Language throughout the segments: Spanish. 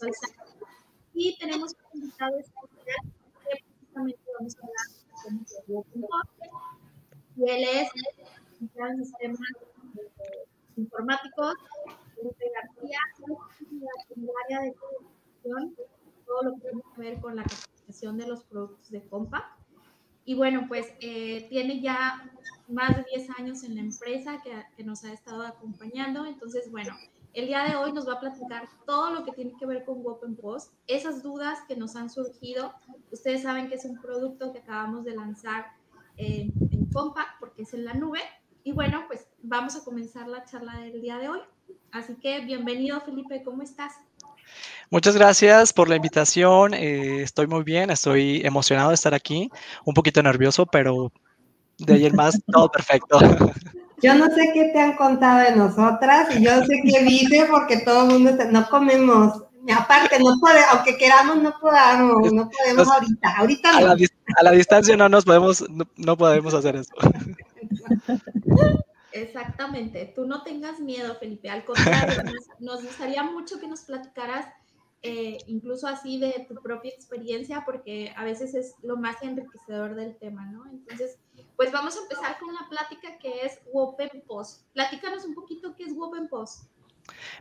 Sánchez, y tenemos un invitado especial que precisamente vamos a hablar de Open y él es un gran sistema informáticos, Felipe García, en el área de producción, todo lo que tiene que ver con la capacitación de los productos de Compact. Y bueno, pues eh, tiene ya más de 10 años en la empresa que, que, nos ha estado acompañando. Entonces, bueno, el día de hoy nos va a platicar todo lo que tiene que ver con Open Post, esas dudas que nos han surgido. Ustedes saben que es un producto que acabamos de lanzar en, en Compact porque es en la nube y bueno, pues vamos a comenzar la charla del día de hoy. Así que bienvenido, Felipe, ¿cómo estás? Muchas gracias por la invitación. Eh, estoy muy bien, estoy emocionado de estar aquí, un poquito nervioso, pero de ahí en más, todo perfecto. Yo no sé qué te han contado de nosotras y yo sé que vive porque todo el mundo no comemos. Aparte, no puede, aunque queramos, no podamos, no podemos ahorita. Ahorita no. A la, distancia no nos podemos, no podemos hacer eso. Exactamente, tú no tengas miedo, Felipe, al contrario, nos, gustaría mucho que nos platicaras eh, incluso así de tu propia experiencia, porque a veces es lo más enriquecedor del tema, ¿no? Entonces, pues vamos a empezar con la plática que es Open Post. Platícanos un poquito qué es Open Post.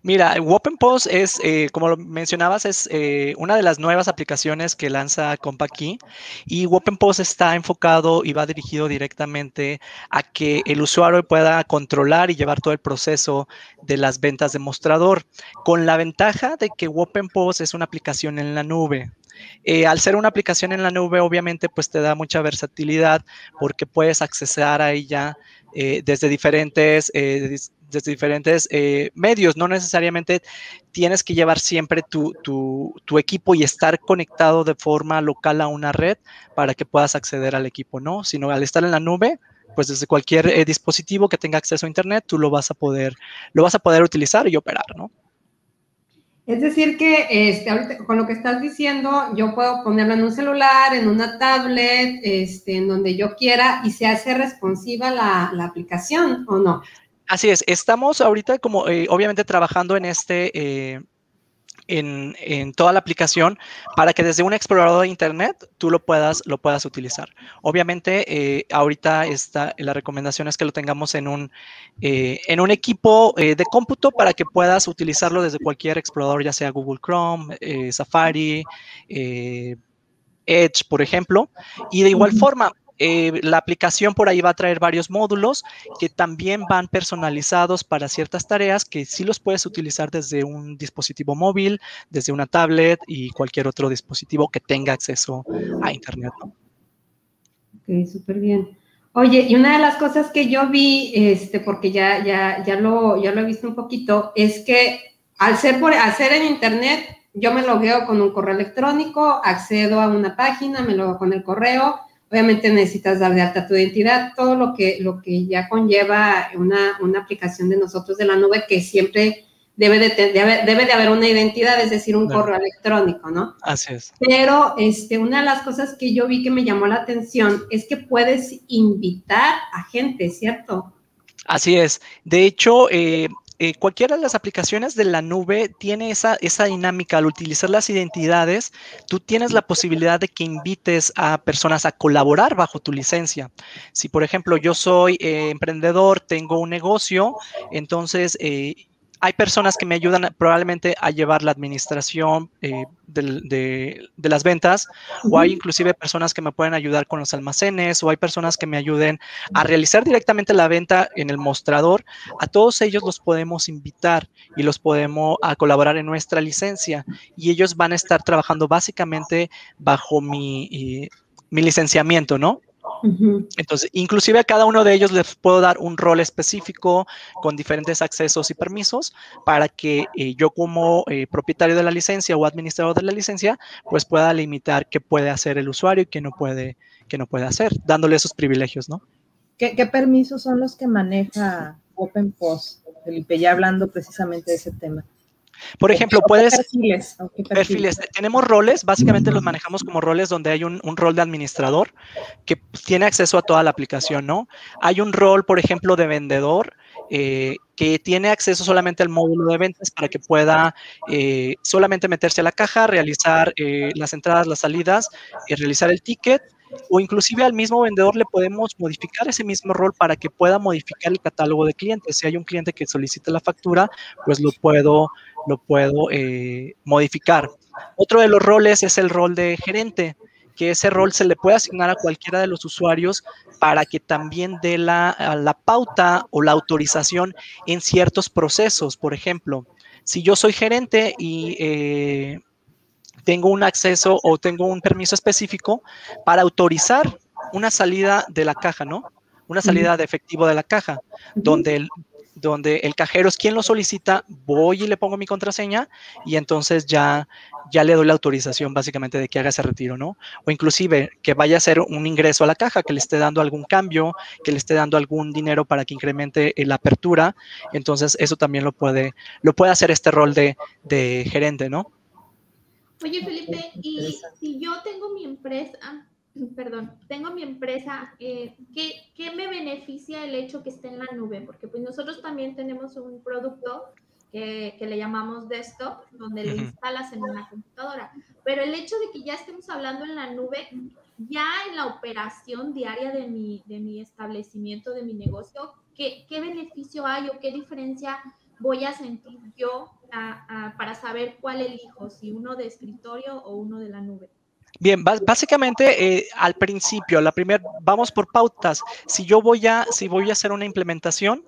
Mira, Post es, eh, como lo mencionabas, es eh, una de las nuevas aplicaciones que lanza Key y Post está enfocado y va dirigido directamente a que el usuario pueda controlar y llevar todo el proceso de las ventas de mostrador, con la ventaja de que Post es una aplicación en la nube. Eh, al ser una aplicación en la nube, obviamente, pues te da mucha versatilidad porque puedes accesar a ella desde diferentes desde diferentes eh, medios. No necesariamente tienes que llevar siempre tu, equipo y estar conectado de forma local a una red para que puedas acceder al equipo, ¿no? Sino al estar en la nube, pues desde cualquier eh, dispositivo que tenga acceso a internet, tú lo vas a poder, lo vas a poder utilizar y operar, ¿no? Es decir, que este, con lo que estás diciendo, yo puedo ponerlo en un celular, en una tablet, este, en donde yo quiera y se hace responsiva la, la aplicación, ¿o no? Así es, estamos ahorita como eh, obviamente trabajando en este, eh, en, toda la aplicación para que desde un explorador de internet tú lo puedas, lo puedas utilizar. Obviamente eh, ahorita está, la recomendación es que lo tengamos en un, en un equipo de cómputo para que puedas utilizarlo desde cualquier explorador, ya sea Google Chrome, Safari, Edge, por ejemplo. Y de igual forma, eh, la aplicación por ahí va a traer varios módulos que también van personalizados para ciertas tareas que sí los puedes utilizar desde un dispositivo móvil, desde una tablet y cualquier otro dispositivo que tenga acceso a Internet. Ok, súper bien. Oye, y una de las cosas que yo vi, este, porque ya, ya, ya, lo, ya lo he visto un poquito, es que al ser, por, al ser en Internet, yo me logueo con un correo electrónico, accedo a una página, me logo con el correo, Obviamente necesitas dar de alta tu identidad, todo lo que, lo que ya conlleva una, una aplicación de nosotros de la nube que siempre debe de, debe, de haber una identidad, es decir, un correo electrónico, ¿no? Así es. Pero este, una de las cosas que yo vi que me llamó la atención es que puedes invitar a gente, ¿cierto? Así es. De hecho, eh, eh, cualquiera de las aplicaciones de la nube tiene esa, esa dinámica. Al utilizar las identidades, tú tienes la posibilidad de que invites a personas a colaborar bajo tu licencia. Si, por ejemplo, yo soy eh, emprendedor, tengo un negocio, entonces eh, hay personas que me ayudan probablemente a llevar la administración eh, de, las ventas, o hay inclusive personas que me pueden ayudar con los almacenes, o hay personas que me ayuden a realizar directamente la venta en el mostrador. A todos ellos los podemos invitar y los podemos a colaborar en nuestra licencia, y ellos van a estar trabajando básicamente bajo mi, eh, mi licenciamiento, ¿no? Entonces, inclusive a cada uno de ellos les puedo dar un rol específico con diferentes accesos y permisos para que eh, yo como eh, propietario de la licencia o administrador de la licencia, pues pueda limitar qué puede hacer el usuario y qué no puede, qué no puede hacer, dándole esos privilegios, ¿no? ¿Qué, permisos son los que maneja OpenPost? Felipe, ya hablando precisamente de ese tema. Por ejemplo, puedes... Perfiles, perfiles. Tenemos roles, básicamente los manejamos como roles donde hay un, rol de administrador que tiene acceso a toda la aplicación, ¿no? Hay un rol, por ejemplo, de vendedor eh, que tiene acceso solamente al módulo de ventas para que pueda eh, solamente meterse a la caja, realizar eh, las entradas, las salidas, y realizar el ticket o inclusive al mismo vendedor le podemos modificar ese mismo rol para que pueda modificar el catálogo de clientes. Si hay un cliente que solicita la factura, pues lo puedo, lo puedo eh, modificar. Otro de los roles es el rol de gerente, que ese rol se le puede asignar a cualquiera de los usuarios para que también dé la, la pauta o la autorización en ciertos procesos. Por ejemplo, si yo soy gerente y eh, tengo un acceso o tengo un permiso específico para autorizar una salida de la caja, ¿no? Una salida de efectivo de la caja, donde el, donde el cajero es quien lo solicita, voy y le pongo mi contraseña y entonces ya, ya le doy la autorización básicamente de que haga ese retiro, ¿no? O inclusive que vaya a hacer un ingreso a la caja, que le esté dando algún cambio, que le esté dando algún dinero para que incremente la apertura. Entonces eso también lo puede, lo puede hacer este rol de, de gerente, ¿no? Oye, Felipe, y si yo tengo mi empresa, perdón, tengo mi empresa, eh, ¿qué, me beneficia el hecho que esté en la nube? Porque pues nosotros también tenemos un producto que, le llamamos desktop, donde lo instalas en una computadora. Pero el hecho de que ya estemos hablando en la nube, ya en la operación diaria de mi, de mi establecimiento, de mi negocio, ¿qué, ¿qué beneficio hay o qué diferencia voy a sentir yo para saber cuál elijo, si uno de escritorio o uno de la nube. Bien, básicamente eh, al principio, la primera, vamos por pautas. Si yo voy a, si voy a hacer una implementación,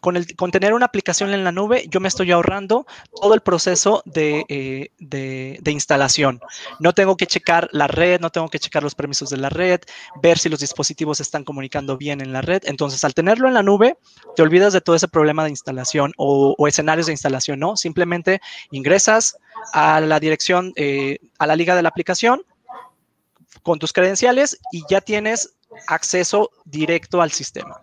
con, el, con tener una aplicación en la nube, yo me estoy ahorrando todo el proceso de, eh, instalación. No tengo que checar la red, no tengo que checar los permisos de la red, ver si los dispositivos están comunicando bien en la red. Entonces, al tenerlo en la nube, te olvidas de todo ese problema de instalación o, o escenarios de instalación, ¿no? Simplemente ingresas a la dirección, eh, a la liga de la aplicación, con tus credenciales y ya tienes acceso directo al sistema.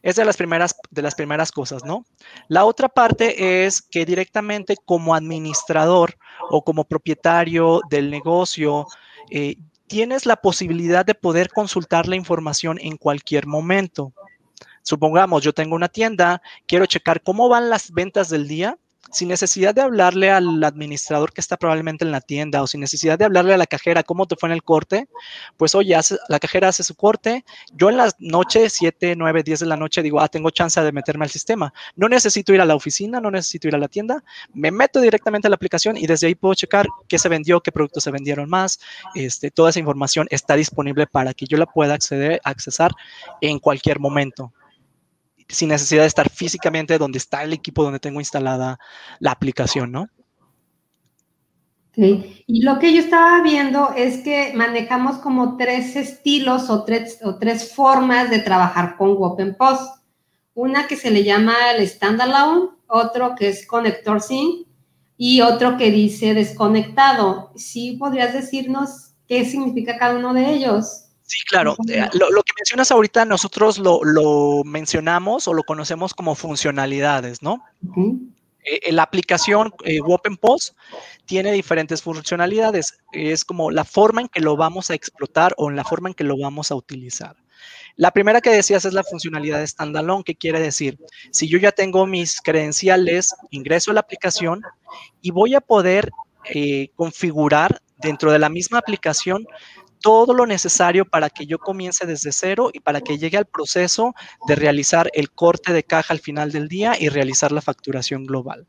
Es de las primeras, de las primeras cosas, ¿no? La otra parte es que directamente como administrador o como propietario del negocio, eh, tienes la posibilidad de poder consultar la información en cualquier momento. Supongamos, yo tengo una tienda, quiero checar cómo van las ventas del día sin necesidad de hablarle al administrador que está probablemente en la tienda o sin necesidad de hablarle a la cajera cómo te fue en el corte, pues oye, la cajera hace su corte. Yo en las noches, 7, 9, 10 de la noche, digo, ah, tengo chance de meterme al sistema. No necesito ir a la oficina, no necesito ir a la tienda, me meto directamente a la aplicación y desde ahí puedo checar qué se vendió, qué productos se vendieron más. Este, toda esa información está disponible para que yo la pueda acceder, accesar en cualquier momento sin necesidad de estar físicamente donde está el equipo donde tengo instalada la aplicación, ¿no? Sí. Y lo que yo estaba viendo es que manejamos como tres estilos o tres, o tres formas de trabajar con OpenPost. Una que se le llama el standalone, otro que es Connector Sync y otro que dice desconectado. ¿Sí podrías decirnos qué significa cada uno de ellos? Sí, claro. Eh, lo, que mencionas ahorita, nosotros lo, mencionamos o lo conocemos como funcionalidades, ¿no? Eh, la aplicación eh, OpenPost tiene diferentes funcionalidades. Es como la forma en que lo vamos a explotar o en la forma en que lo vamos a utilizar. La primera que decías es la funcionalidad de standalone, que quiere decir, si yo ya tengo mis credenciales, ingreso a la aplicación y voy a poder configurar dentro de la misma aplicación todo lo necesario para que yo comience desde cero y para que llegue al proceso de realizar el corte de caja al final del día y realizar la facturación global.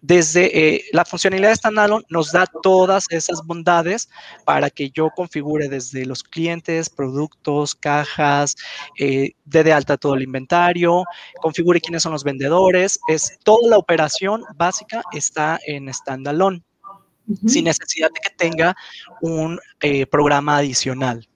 Desde eh, la funcionalidad de standalone nos da todas esas bondades para que yo configure desde los clientes, productos, cajas, eh, dé de alta todo el inventario, configure quiénes son los vendedores. Es toda la operación básica está en standalone sin necesidad de que tenga un eh, programa adicional.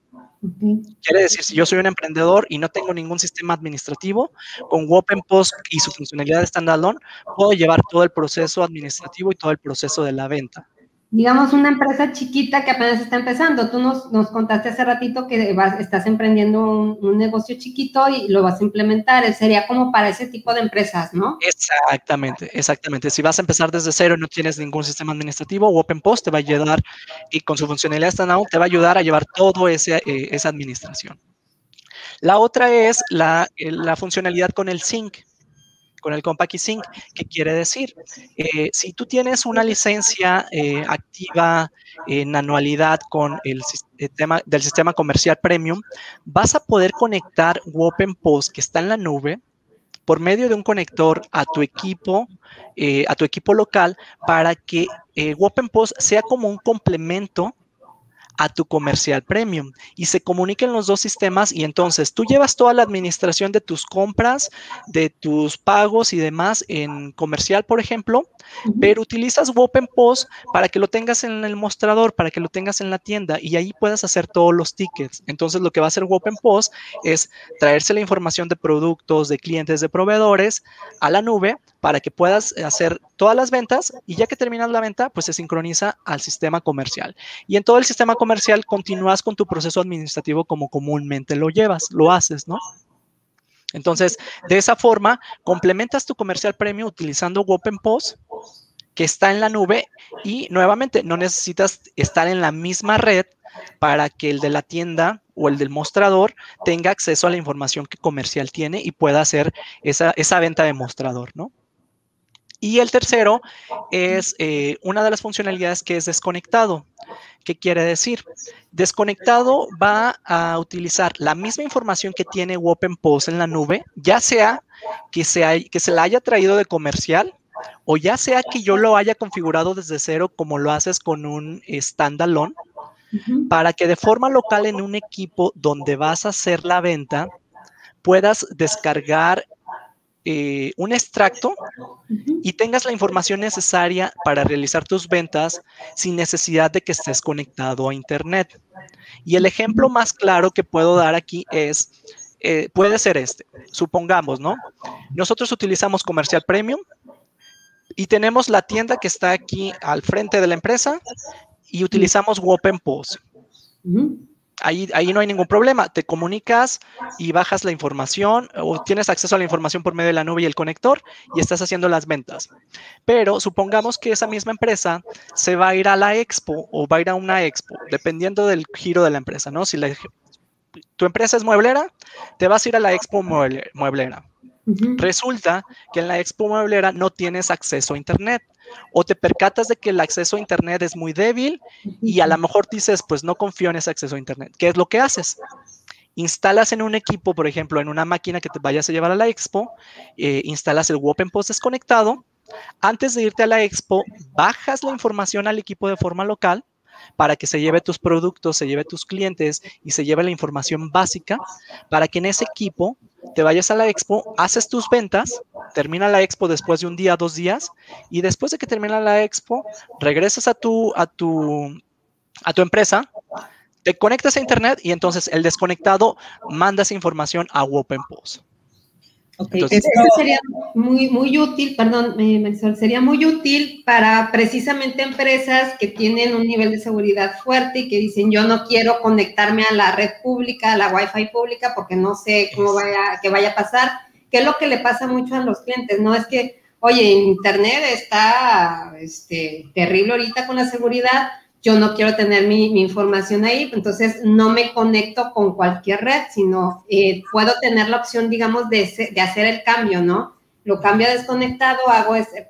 Quiere decir, si yo soy un emprendedor y no tengo ningún sistema administrativo, con OpenPost y su funcionalidad de standalone, puedo llevar todo el proceso administrativo y todo el proceso de la venta. Digamos, una empresa chiquita que apenas está empezando. Tú nos, nos contaste hace ratito que vas, estás emprendiendo un, negocio chiquito y lo vas a implementar. Sería como para ese tipo de empresas, ¿no? Exactamente, exactamente. Si vas a empezar desde cero y no tienes ningún sistema administrativo, OpenPost te va a ayudar y con su funcionalidad standalone te va a ayudar a llevar todo ese, eh, esa administración. La otra es la, la funcionalidad con el Sync con el Compact Sync. ¿Qué quiere decir? Eh, si tú tienes una licencia eh, activa en anualidad con el sistema del sistema comercial premium, vas a poder conectar Post que está en la nube por medio de un conector a tu equipo, eh, a tu equipo local, para que eh, Post sea como un complemento a tu comercial premium y se comuniquen los dos sistemas y entonces tú llevas toda la administración de tus compras, de tus pagos y demás en comercial, por ejemplo, pero utilizas Post para que lo tengas en el mostrador, para que lo tengas en la tienda y ahí puedas hacer todos los tickets. Entonces lo que va a hacer Post es traerse la información de productos, de clientes, de proveedores a la nube para que puedas hacer todas las ventas y ya que terminas la venta, pues se sincroniza al sistema comercial. Y en todo el sistema comercial continúas con tu proceso administrativo como comúnmente lo llevas, lo haces, ¿no? Entonces, de esa forma, complementas tu comercial premium utilizando Post que está en la nube y nuevamente no necesitas estar en la misma red para que el de la tienda o el del mostrador tenga acceso a la información que comercial tiene y pueda hacer esa, esa venta de mostrador, ¿no? Y el tercero es eh, una de las funcionalidades que es desconectado. ¿Qué quiere decir? Desconectado va a utilizar la misma información que tiene Post en la nube, ya sea que que se la haya traído de comercial o ya sea que yo lo haya configurado desde cero como lo haces con un standalone, para que de forma local en un equipo donde vas a hacer la venta puedas descargar eh, un extracto y tengas la información necesaria para realizar tus ventas sin necesidad de que estés conectado a Internet. Y el ejemplo más claro que puedo dar aquí es, eh, puede ser este. Supongamos, ¿no? Nosotros utilizamos Comercial Premium y tenemos la tienda que está aquí al frente de la empresa y utilizamos Open Post. Ahí, no hay ningún problema. Te comunicas y bajas la información o tienes acceso a la información por medio de la nube y el conector y estás haciendo las ventas. Pero supongamos que esa misma empresa se va a ir a la expo o va a ir a una expo, dependiendo del giro de la empresa, ¿no? Si tu empresa es mueblera, te vas a ir a la expo mueblera. Resulta que en la expo mueblera no tienes acceso a Internet o te percatas de que el acceso a Internet es muy débil y a lo mejor dices, pues no confío en ese acceso a Internet. ¿Qué es lo que haces? Instalas en un equipo, por ejemplo, en una máquina que te vayas a llevar a la expo, eh, instalas el Post desconectado. Antes de irte a la expo, bajas la información al equipo de forma local para que se lleve tus productos, se lleve tus clientes y se lleve la información básica para que en ese equipo te vayas a la expo, haces tus ventas, termina la expo después de un día, dos días, y después de que termina la expo, regresas a tu, a tu, a tu empresa, te conectas a internet y entonces el desconectado manda esa información a OpenPost. Okay. sería muy, muy útil, perdón, sería muy útil para precisamente empresas que tienen un nivel de seguridad fuerte y que dicen yo no quiero conectarme a la red pública, a la Wi-Fi pública, porque no sé cómo vaya, que vaya a pasar. ¿Qué es lo que le pasa mucho a los clientes? No es que, oye, Internet está este, terrible ahorita con la seguridad, yo no quiero tener mi, información ahí, entonces no me conecto con cualquier red, sino eh, puedo tener la opción, digamos, de, de, hacer el cambio, ¿no? Lo cambio a desconectado, hago ese,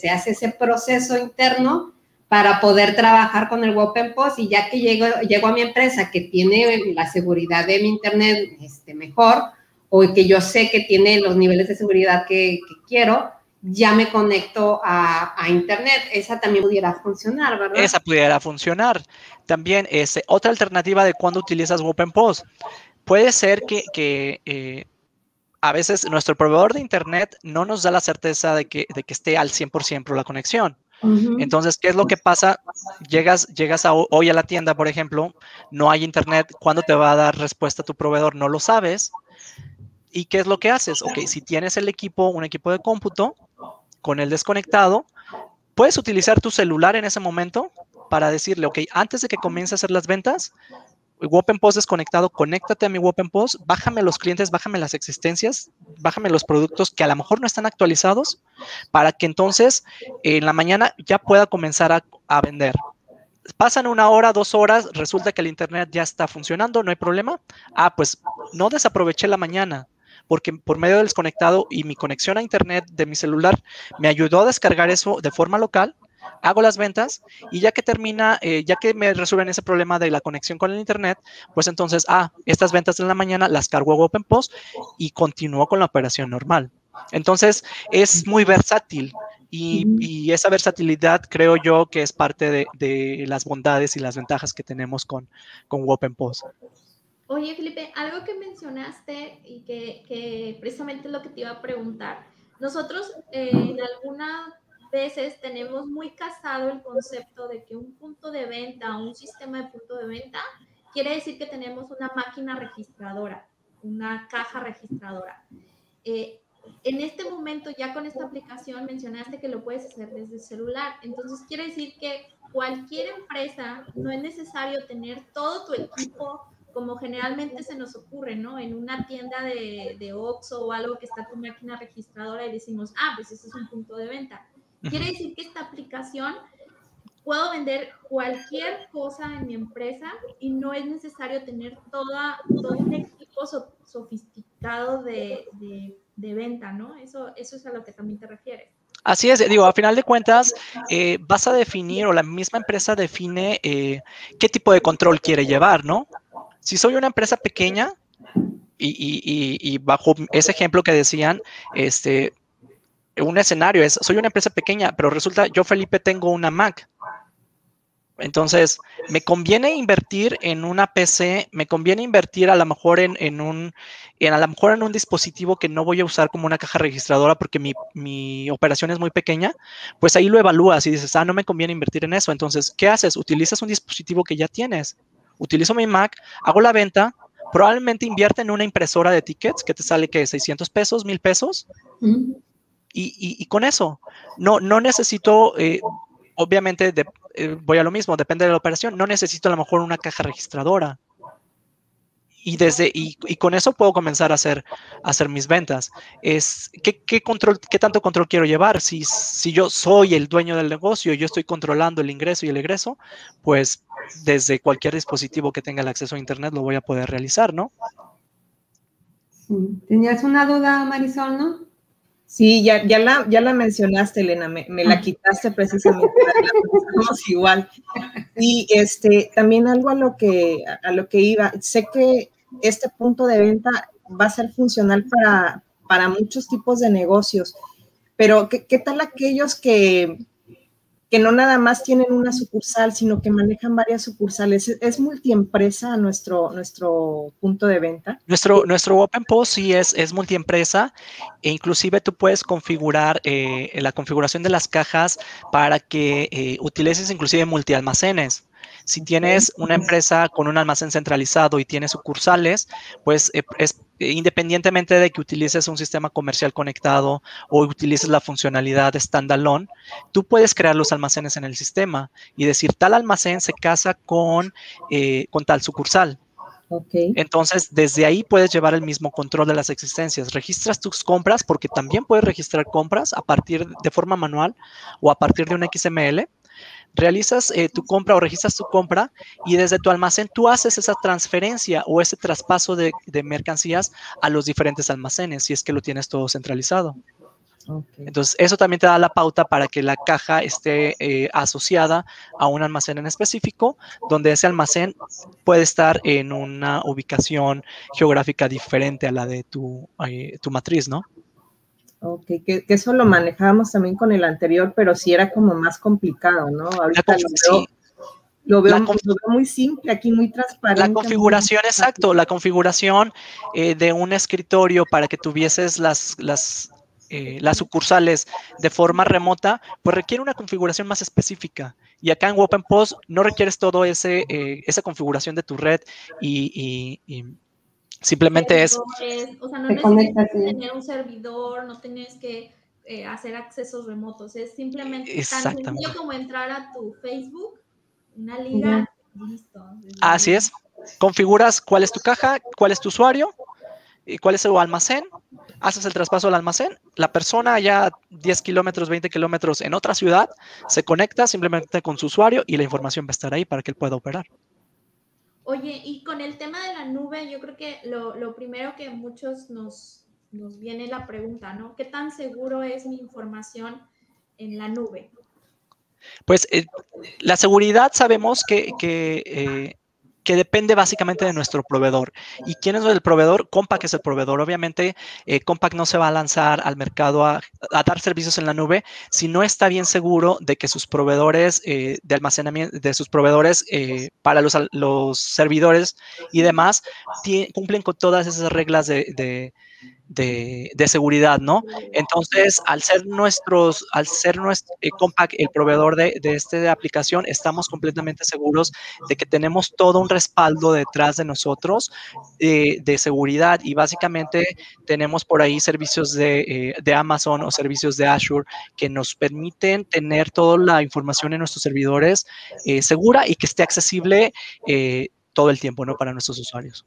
se hace ese proceso interno para poder trabajar con el Open Post y ya que llego, llego a mi empresa que tiene la seguridad de mi internet este, mejor o que yo sé que tiene los niveles de seguridad que, que quiero, ya me conecto a, Internet. Esa también pudiera funcionar, ¿verdad? Esa pudiera funcionar. También es este, otra alternativa de cuando utilizas OpenPost. Puede ser que, eh, a veces nuestro proveedor de Internet no nos da la certeza de que, de que esté al 100% la conexión. Entonces, ¿qué es lo que pasa? Llegas, llegas a, hoy a la tienda, por ejemplo, no hay internet. ¿Cuándo te va a dar respuesta tu proveedor? No lo sabes. ¿Y qué es lo que haces? Ok, si tienes el equipo, un equipo de cómputo, con el desconectado, puedes utilizar tu celular en ese momento para decirle, ok, antes de que comience a hacer las ventas, Post desconectado, conéctate a mi Post, bájame los clientes, bájame las existencias, bájame los productos que a lo mejor no están actualizados para que entonces en la mañana ya pueda comenzar a, a vender. Pasan una hora, dos horas, resulta que el internet ya está funcionando, no hay problema. Ah, pues no desaproveché la mañana, porque por medio del desconectado y mi conexión a internet de mi celular me ayudó a descargar eso de forma local hago las ventas y ya que termina, eh, ya que me resuelven ese problema de la conexión con el Internet, pues entonces, ah, estas ventas de la mañana las cargo a OpenPost y continúo con la operación normal. Entonces, es muy versátil y, esa versatilidad creo yo que es parte de, las bondades y las ventajas que tenemos con, con OpenPost. Oye, Felipe, algo que mencionaste y que, precisamente es lo que te iba a preguntar. Nosotros eh, en alguna veces tenemos muy casado el concepto de que un punto de venta, un sistema de punto de venta, quiere decir que tenemos una máquina registradora, una caja registradora. Eh, en este momento, ya con esta aplicación, mencionaste que lo puedes hacer desde el celular. Entonces, quiere decir que cualquier empresa, no es necesario tener todo tu equipo como generalmente se nos ocurre, ¿no? En una tienda de, de Oxxo o algo que está tu máquina registradora y decimos, ah, pues ese es un punto de venta. Quiere decir que esta aplicación puedo vender cualquier cosa en mi empresa y no es necesario tener toda, todo un equipo sofisticado de, de, venta, ¿no? Eso, eso es a lo que también te refieres. Así es, digo, a final de cuentas, eh, vas a definir o la misma empresa define eh, qué tipo de control quiere llevar, ¿no? Si soy una empresa pequeña y, bajo ese ejemplo que decían, este, un escenario es, soy una empresa pequeña, pero resulta, yo Felipe tengo una Mac. Entonces, me conviene invertir en una PC, me conviene invertir a lo mejor en, un, en, a lo mejor en un dispositivo que no voy a usar como una caja registradora porque mi, mi, operación es muy pequeña, pues ahí lo evalúas y dices, ah, no me conviene invertir en eso. Entonces, ¿qué haces? Utilizas un dispositivo que ya tienes. Utilizo mi Mac, hago la venta, probablemente invierte en una impresora de tickets que te sale que 600 pesos, 1000 pesos. Y, con eso, no, no necesito, eh, obviamente, eh, voy a lo mismo, depende de la operación, no necesito a lo mejor una caja registradora. Y, desde, y, con eso puedo comenzar a hacer, hacer mis ventas. Es, ¿qué, control, ¿Qué tanto control quiero llevar? Si, si yo soy el dueño del negocio, yo estoy controlando el ingreso y el egreso, pues desde cualquier dispositivo que tenga el acceso a Internet lo voy a poder realizar, ¿no? Tenías una duda, Marisol, ¿no? Sí, ya, ya, la, ya la mencionaste, Elena, me, la quitaste precisamente, igual. Y este, también algo a lo, que, a lo que iba, sé que este punto de venta va a ser funcional para, para muchos tipos de negocios, pero ¿qué, qué tal aquellos que, que no nada más tienen una sucursal, sino que manejan varias sucursales. ¿Es, multiempresa nuestro, nuestro punto de venta? Nuestro, nuestro Open Post sí es, es multiempresa e inclusive tú puedes configurar eh, la configuración de las cajas para que eh, utilices inclusive multialmacenes. Si tienes una empresa con un almacén centralizado y tienes sucursales, pues eh, es, independientemente de que utilices un sistema comercial conectado o utilices la funcionalidad standalone, tú puedes crear los almacenes en el sistema y decir tal almacén se casa con, eh, con tal sucursal. Entonces, desde ahí puedes llevar el mismo control de las existencias. Registras tus compras porque también puedes registrar compras a partir de forma manual o a partir de un XML realizas eh, tu compra o registras tu compra y desde tu almacén tú haces esa transferencia o ese traspaso de, mercancías a los diferentes almacenes si es que lo tienes todo centralizado. Entonces, eso también te da la pauta para que la caja esté eh, asociada a un almacén en específico, donde ese almacén puede estar en una ubicación geográfica diferente a la de tu, eh, tu matriz, ¿no? Ok, que, eso lo manejábamos también con el anterior, pero sí era como más complicado, ¿no? Ahorita lo veo, muy simple, aquí muy transparente. La configuración, exacto, la configuración eh, de un escritorio para que tuvieses las, las, eh, las sucursales de forma remota, pues requiere una configuración más específica. Y acá en OpenPost no requieres todo ese eh, esa configuración de tu red y, y Simplemente es... O sea, no necesitas tener un servidor, no tienes que eh, hacer accesos remotos. Es simplemente tan sencillo como entrar a tu Facebook una liga, listo. Así es. Configuras cuál es tu caja, cuál es tu usuario y cuál es su almacén. Haces el traspaso al almacén. La persona ya 10 kilómetros, 20 kilómetros en otra ciudad se conecta simplemente con su usuario y la información va a estar ahí para que él pueda operar. Oye, y con el tema de la nube, yo creo que lo, primero que muchos nos, nos viene la pregunta, ¿no? ¿Qué tan seguro es mi información en la nube? Pues eh, la seguridad sabemos que, que, eh, que, depende básicamente de nuestro proveedor. ¿Y quién es el proveedor? Compaq es el proveedor. Obviamente, eh, Compaq no se va a lanzar al mercado a, dar servicios en la nube si no está bien seguro de que sus proveedores eh, de almacenamiento, de sus proveedores eh, para los, servidores y demás, cumplen con todas esas reglas de de, seguridad, ¿no? Entonces, al ser nuestros, al ser nuestro eh, Compaq el proveedor de, de esta aplicación, estamos completamente seguros de que tenemos todo un respaldo detrás de nosotros eh, de seguridad y básicamente tenemos por ahí servicios de, eh, de, Amazon o servicios de Azure que nos permiten tener toda la información en nuestros servidores segura y que esté accesible todo el tiempo, ¿no? Para nuestros usuarios.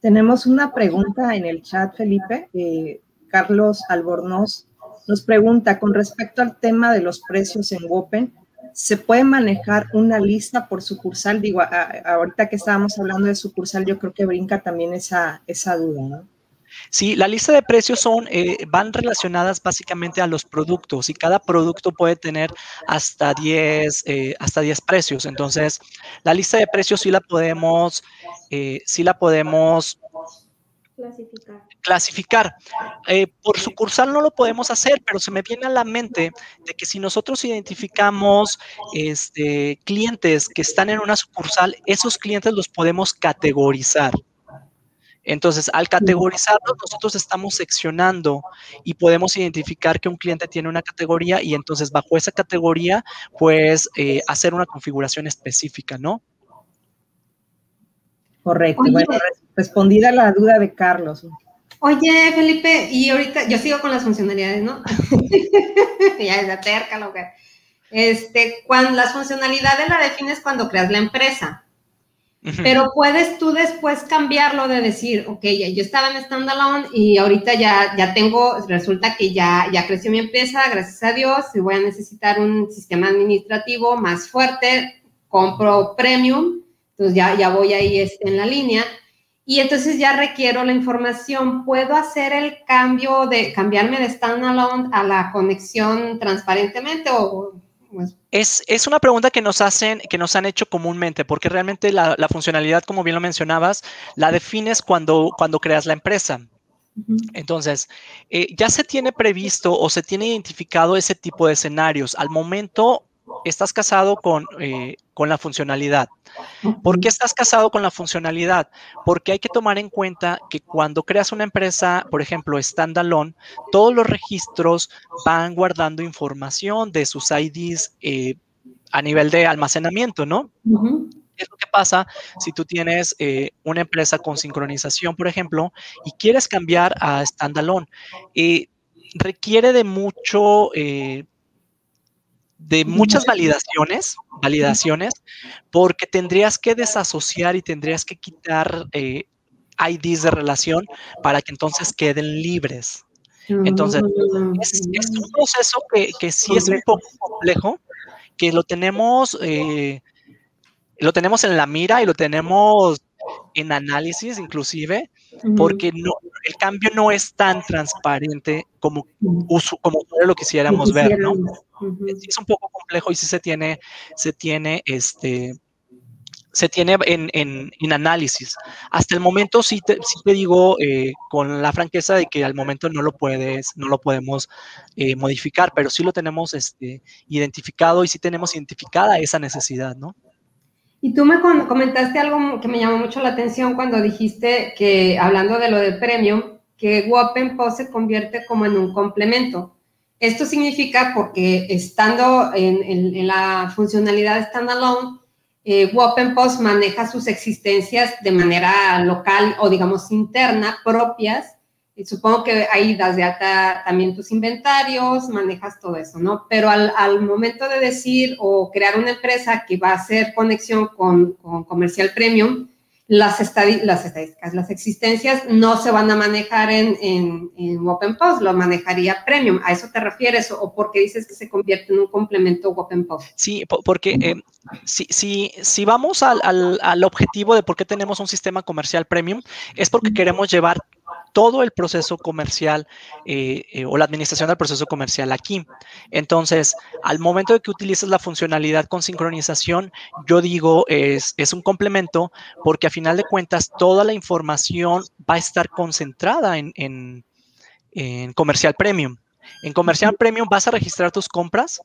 Tenemos una pregunta en el chat, Felipe. Eh, Carlos Albornoz nos pregunta con respecto al tema de los precios en Open, ¿se puede manejar una lista por sucursal? Digo, ahorita que estábamos hablando de sucursal, yo creo que brinca también esa, esa duda, ¿no? Sí, la lista de precios son, eh, van relacionadas básicamente a los productos y cada producto puede tener hasta 10, eh, hasta 10 precios. Entonces, la lista de precios sí la podemos, eh, sí la podemos clasificar. clasificar. Eh, por sucursal no lo podemos hacer, pero se me viene a la mente de que si nosotros identificamos este, clientes que están en una sucursal, esos clientes los podemos categorizar. Entonces, al categorizarlos, nosotros estamos seccionando y podemos identificar que un cliente tiene una categoría y entonces bajo esa categoría, pues, eh, hacer una configuración específica, ¿no? Correcto. Oye, bueno, respondida la duda de Carlos. Oye, Felipe, y ahorita yo sigo con las funcionalidades, ¿no? ya es la terca, lo que. Este, cuando las funcionalidades la defines cuando creas la empresa. Pero puedes tú después cambiarlo de decir, ok, ya, yo estaba en standalone y ahorita ya, ya tengo, resulta que ya, ya creció mi empresa, gracias a Dios, y voy a necesitar un sistema administrativo más fuerte, compro premium, entonces ya, ya voy ahí este, en la línea. Y entonces ya requiero la información. ¿Puedo hacer el cambio de cambiarme de standalone a la conexión transparentemente o es, es, una pregunta que nos hacen, que nos han hecho comúnmente, porque realmente la, la funcionalidad, como bien lo mencionabas, la defines cuando, cuando creas la empresa. Entonces, eh, ya se tiene previsto o se tiene identificado ese tipo de escenarios. Al momento, estás casado con, eh, con la funcionalidad. ¿Por qué estás casado con la funcionalidad? Porque hay que tomar en cuenta que cuando creas una empresa, por ejemplo, standalone, todos los registros van guardando información de sus IDs eh, a nivel de almacenamiento, ¿no? Uh -huh. ¿Qué es lo que pasa si tú tienes eh, una empresa con sincronización, por ejemplo, y quieres cambiar a standalone? Eh, requiere de mucho eh, de muchas validaciones, validaciones, porque tendrías que desasociar y tendrías que quitar eh, IDs de relación para que entonces queden libres. Entonces, es, es un proceso que, que, sí es un poco complejo, que lo tenemos, eh, lo tenemos en la mira y lo tenemos en análisis inclusive, porque no, el cambio no es tan transparente como, como lo quisiéramos ver, ¿no? Es un poco complejo y sí se tiene, se tiene este, se tiene en, en, en, análisis. Hasta el momento sí te, sí te digo eh, con la franqueza de que al momento no lo puedes, no lo podemos eh, modificar, pero sí lo tenemos este, identificado y sí tenemos identificada esa necesidad, ¿no? Y tú me comentaste algo que me llamó mucho la atención cuando dijiste que, hablando de lo del premium, que Wapen Post se convierte como en un complemento. Esto significa porque estando en, la funcionalidad standalone, eh, Wapen Post maneja sus existencias de manera local o digamos interna, propias, supongo que ahí das de alta también tus inventarios, manejas todo eso, ¿no? Pero al, al momento de decir o crear una empresa que va a hacer conexión con, con comercial premium, las, las estadísticas, las existencias no se van a manejar en, en, en Open Post, lo manejaría Premium. ¿A eso te refieres o, por qué dices que se convierte en un complemento Open Post? Sí, porque eh, si, si, si, vamos al, al, al, objetivo de por qué tenemos un sistema comercial Premium, es porque queremos llevar todo el proceso comercial eh, eh, o la administración del proceso comercial aquí. Entonces, al momento de que utilices la funcionalidad con sincronización, yo digo es, es un complemento porque a final de cuentas toda la información va a estar concentrada en, en, en comercial premium. En comercial premium vas a registrar tus compras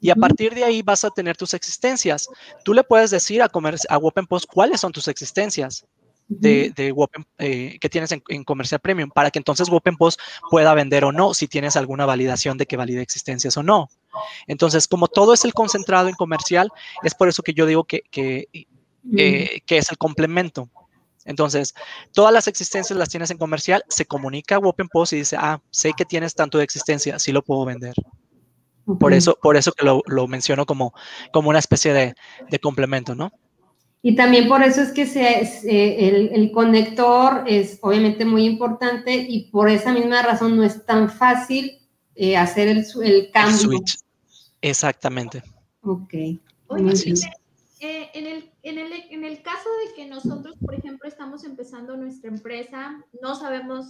y a partir de ahí vas a tener tus existencias. Tú le puedes decir a, a Post cuáles son tus existencias de, de eh, que tienes en, comercial premium para que entonces Post pueda vender o no si tienes alguna validación de que valide existencias o no. Entonces, como todo es el concentrado en comercial, es por eso que yo digo que, que, eh, que es el complemento. Entonces, todas las existencias las tienes en comercial, se comunica a Post y dice, ah, sé que tienes tanto de existencia, sí lo puedo vender. Por eso, por eso que lo, lo menciono como, como una especie de, de complemento, ¿no? Y también por eso es que se, el, el, conector es obviamente muy importante y por esa misma razón no es tan fácil eh, hacer el, el cambio. switch. Exactamente. Ok. Oye, eh, en, el, en, el, en el caso de que nosotros, por ejemplo, estamos empezando nuestra empresa, no sabemos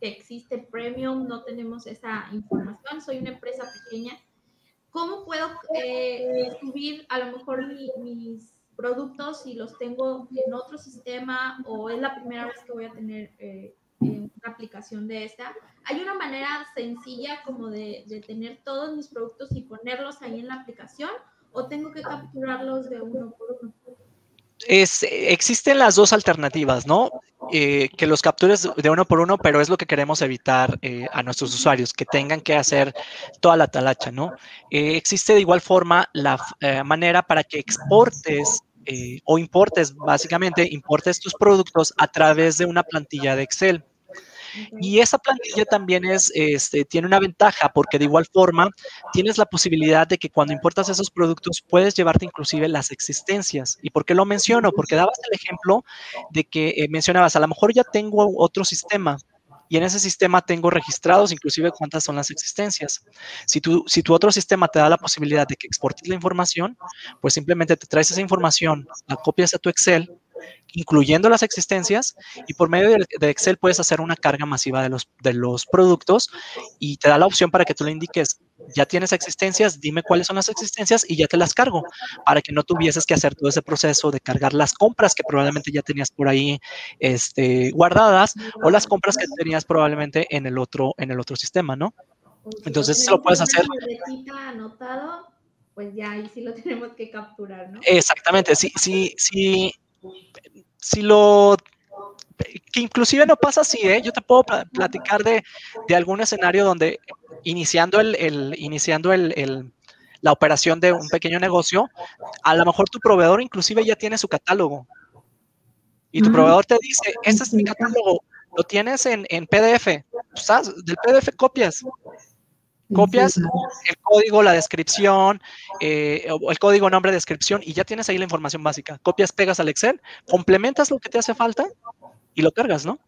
que existe Premium, no tenemos esa información, soy una empresa pequeña, ¿cómo puedo eh, subir a lo mejor mi, mis productos si los tengo en otro sistema o es la primera vez que voy a tener eh, una aplicación de esta. Hay una manera sencilla como de, tener todos mis productos y ponerlos ahí en la aplicación o tengo que capturarlos de uno por uno. Es, existen las dos alternativas, ¿no? Eh, que los captures de uno por uno, pero es lo que queremos evitar eh, a nuestros usuarios, que tengan que hacer toda la talacha, ¿no? Existe de igual forma la manera para que exportes eh, o importes, básicamente, importes tus productos a través de una plantilla de Excel. Y esa plantilla también es, este, tiene una ventaja porque de igual forma tienes la posibilidad de que cuando importas esos productos puedes llevarte inclusive las existencias. ¿Y por qué lo menciono? Porque dabas el ejemplo de que eh, mencionabas, a lo mejor ya tengo otro sistema, y en ese sistema tengo registrados inclusive cuántas son las existencias. Si tu, si tu otro sistema te da la posibilidad de que exportes la información, pues simplemente te traes esa información, la copias a tu Excel, incluyendo las existencias, y por medio de, Excel puedes hacer una carga masiva de los, de los productos y te da la opción para que tú le indiques, ya tienes existencias, dime cuáles son las existencias y ya te las cargo, para que no tuvieses que hacer todo ese proceso de cargar las compras que probablemente ya tenías por ahí este, guardadas o las compras que tenías probablemente en el otro, en el otro sistema, ¿no? Entonces, eso lo puedes hacer. Anotado, pues ya ahí sí lo tenemos que capturar, ¿no? Exactamente, sí, sí, sí. Si lo que inclusive no pasa así, ¿eh? Yo te puedo platicar de, de algún escenario donde iniciando, el, el iniciando el, el, la operación de un pequeño negocio, a lo mejor tu proveedor inclusive ya tiene su catálogo. Y tu proveedor te dice, este es mi catálogo, lo tienes en, en PDF, ¿sabes? Del PDF copias. Copias el código, la descripción, eh, el código, nombre, descripción, y ya tienes ahí la información básica. Copias, pegas al Excel, complementas lo que te hace falta y lo cargas, ¿no?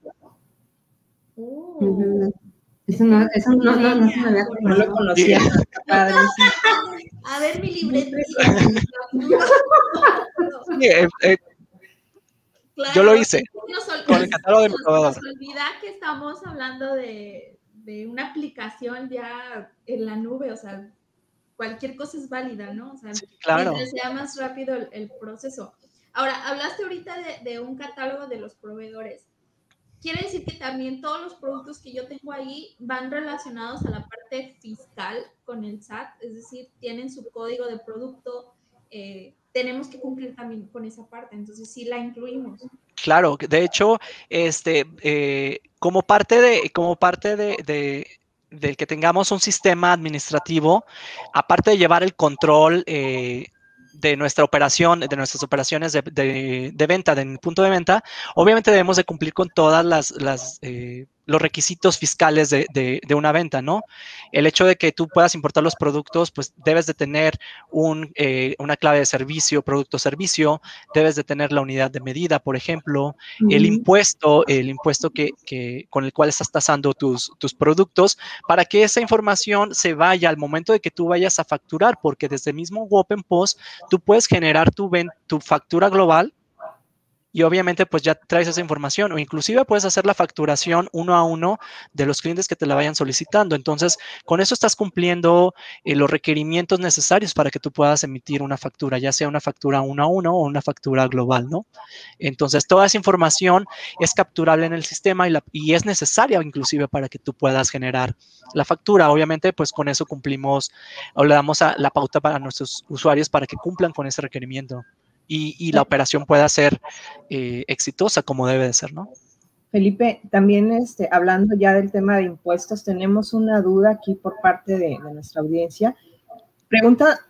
Uh. Eso no, eso no, no, no, se me había no lo conocía. A ver mi libretita. eh, eh, claro, yo lo hice nos, con el catálogo de proveedor. Nos olvida que estamos hablando de, de una aplicación ya en la nube, o sea, cualquier cosa es válida, ¿no? O sea, sí, claro. sea más rápido el, el, proceso. Ahora, hablaste ahorita de, de, un catálogo de los proveedores quiere decir que también todos los productos que yo tengo ahí van relacionados a la parte fiscal con el SAT, es decir, tienen su código de producto, eh, tenemos que cumplir también con esa parte, entonces sí la incluimos. Claro, de hecho, este, eh, como parte de, como parte de, de del que tengamos un sistema administrativo, aparte de llevar el control eh, de nuestra operación, de nuestras operaciones de, de, de venta, del punto de venta, obviamente debemos de cumplir con todas las, las, eh, los requisitos fiscales de, de, una venta, ¿no? El hecho de que tú puedas importar los productos, pues debes de tener un, eh, una clave de servicio, producto-servicio, debes de tener la unidad de medida, por ejemplo, el impuesto, el impuesto que, que, con el cual estás tasando tus, tus productos, para que esa información se vaya al momento de que tú vayas a facturar, porque desde el mismo Open Post tú puedes generar tu, tu factura global y obviamente pues ya traes esa información o inclusive puedes hacer la facturación uno a uno de los clientes que te la vayan solicitando. Entonces, con eso estás cumpliendo eh, los requerimientos necesarios para que tú puedas emitir una factura, ya sea una factura uno a uno o una factura global, ¿no? Entonces, toda esa información es capturable en el sistema y, y es necesaria inclusive para que tú puedas generar la factura. Obviamente, pues con eso cumplimos o le damos a la pauta para nuestros usuarios para que cumplan con ese requerimiento y, la operación pueda ser eh, exitosa como debe de ser, ¿no? Felipe, también este, hablando ya del tema de impuestos, tenemos una duda aquí por parte de, nuestra audiencia. Pregunta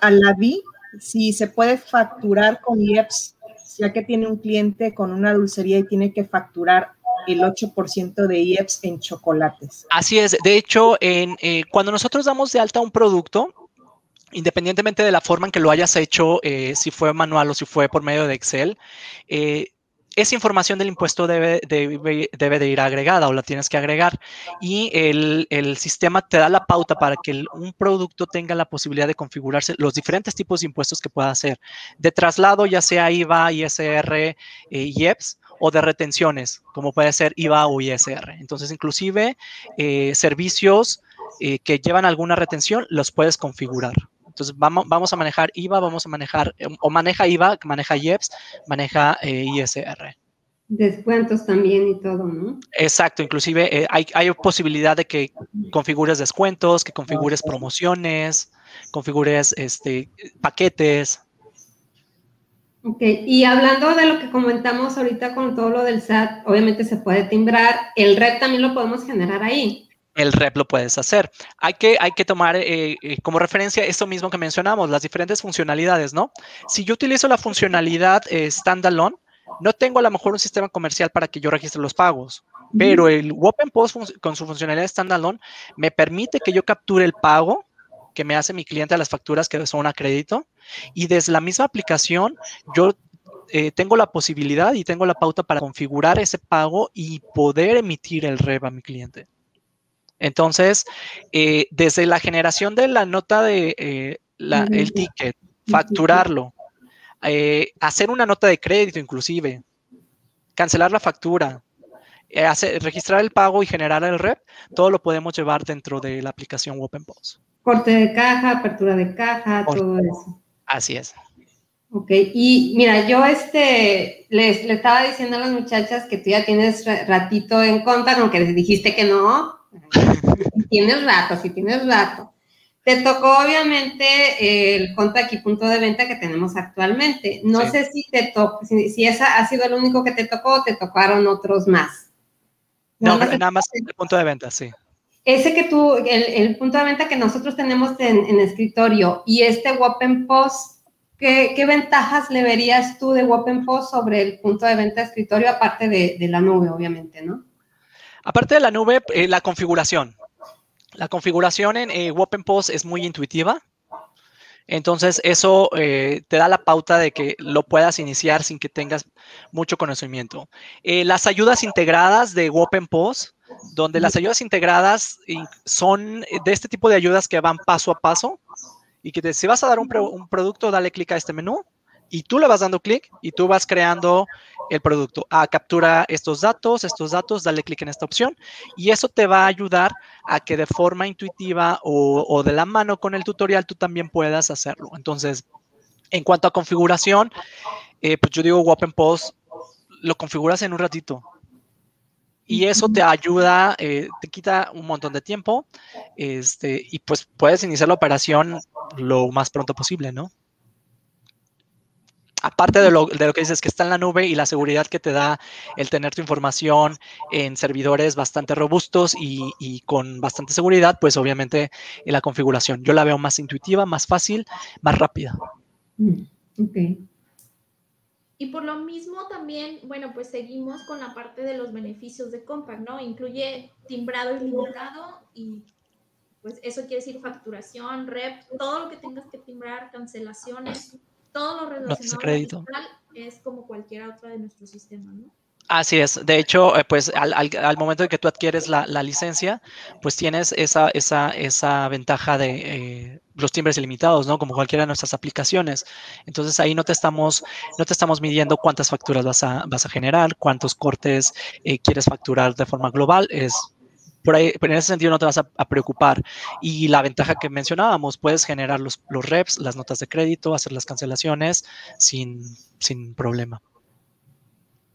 a la vi si se puede facturar con IEPS, ya que tiene un cliente con una dulcería y tiene que facturar el 8% de IEPS en chocolates. Así es. De hecho, en, eh, cuando nosotros damos de alta un producto, independientemente de la forma en que lo hayas hecho, eh, si fue manual o si fue por medio de Excel, eh, esa información del impuesto debe, debe, de ir agregada o la tienes que agregar. Y el, sistema te da la pauta para que un producto tenga la posibilidad de configurarse los diferentes tipos de impuestos que pueda hacer. De traslado, ya sea IVA, ISR, eh, IEPS, o de retenciones, como puede ser IVA o ISR. Entonces, inclusive servicios que llevan alguna retención, los puedes configurar. Entonces vamos, vamos a manejar IVA, vamos a manejar, em, o maneja IVA, maneja IEPS, maneja eh, ISR. Descuentos también y todo, ¿no? Exacto, inclusive eh, hay, hay, posibilidad de que configures descuentos, que configures promociones, configures este, paquetes. Ok, y hablando de lo que comentamos ahorita con todo lo del SAT, obviamente se puede timbrar, el REP también lo podemos generar ahí el rep lo puedes hacer. Hay que, hay que tomar eh, eh, como referencia esto mismo que mencionamos, las diferentes funcionalidades, ¿no? Si yo utilizo la funcionalidad eh, standalone, no tengo a lo mejor un sistema comercial para que yo registre los pagos, pero el Open Post con su funcionalidad standalone me permite que yo capture el pago que me hace mi cliente a las facturas que son a crédito y desde la misma aplicación yo tengo la posibilidad y tengo la pauta para configurar ese pago y poder emitir el REP a mi cliente. Entonces, eh, desde la generación de la nota de eh, el ticket, facturarlo, eh, hacer una nota de crédito inclusive, cancelar la factura, registrar el pago y generar el rep, todo lo podemos llevar dentro de la aplicación OpenPOS. Corte de caja, apertura de caja, todo eso. Así es. Ok, y mira, yo este, les, le estaba diciendo a las muchachas que tú ya tienes ratito en conta, aunque les dijiste que no, tienes rato, si tienes rato. Te tocó obviamente el conto aquí punto de venta que tenemos actualmente. No sé si te tocó, si, si esa ha sido el único que te tocó o te tocaron otros más. No, nada más, el punto de venta, sí. Ese que tú, el, punto de venta que nosotros tenemos en, escritorio y este Open Post, ¿qué, ¿qué, ventajas le verías tú de Open Post sobre el punto de venta de escritorio, aparte de, de la nube, obviamente, ¿no? Aparte de la nube, eh, la configuración. La configuración en eh, OpenPost es muy intuitiva. Entonces, eso eh, te da la pauta de que lo puedas iniciar sin que tengas mucho conocimiento. las ayudas integradas de OpenPost, donde las ayudas integradas son de este tipo de ayudas que van paso a paso y que si vas a dar un producto, dale clic a este menú y tú le vas dando clic y tú vas creando el producto. Ah, captura estos datos, estos datos, dale clic en esta opción y eso te va a ayudar a que de forma intuitiva o, de la mano con el tutorial tú también puedas hacerlo. Entonces, en cuanto a configuración, eh, pues yo digo OpenPost, lo configuras en un ratito. Y eso te ayuda, eh, te quita un montón de tiempo este, y pues puedes iniciar la operación lo más pronto posible, ¿no? Aparte de lo, que dices que está en la nube y la seguridad que te da el tener tu información en servidores bastante robustos y, con bastante seguridad, pues obviamente la configuración. Yo la veo más intuitiva, más fácil, más rápida. Mm, ok. Y por lo mismo también, bueno, pues seguimos con la parte de los beneficios de Compact, ¿no? Incluye timbrado ilimitado y pues eso quiere decir facturación, rep, todo lo que tengas que timbrar, cancelaciones, todo lo relacionado crédito. es como cualquier otra de nuestros sistemas, ¿no? Así es. De hecho, eh, pues al, momento de que tú adquieres la, licencia, pues tienes esa, esa, esa ventaja de eh, los timbres ilimitados, ¿no? Como cualquiera de nuestras aplicaciones. Entonces ahí no te estamos, no te estamos midiendo cuántas facturas vas a, vas a generar, cuántos cortes eh, quieres facturar de forma global. Es por ahí, en ese sentido no te vas a, preocupar. Y la ventaja que mencionábamos, puedes generar los, los reps, las notas de crédito, hacer las cancelaciones sin, sin problema.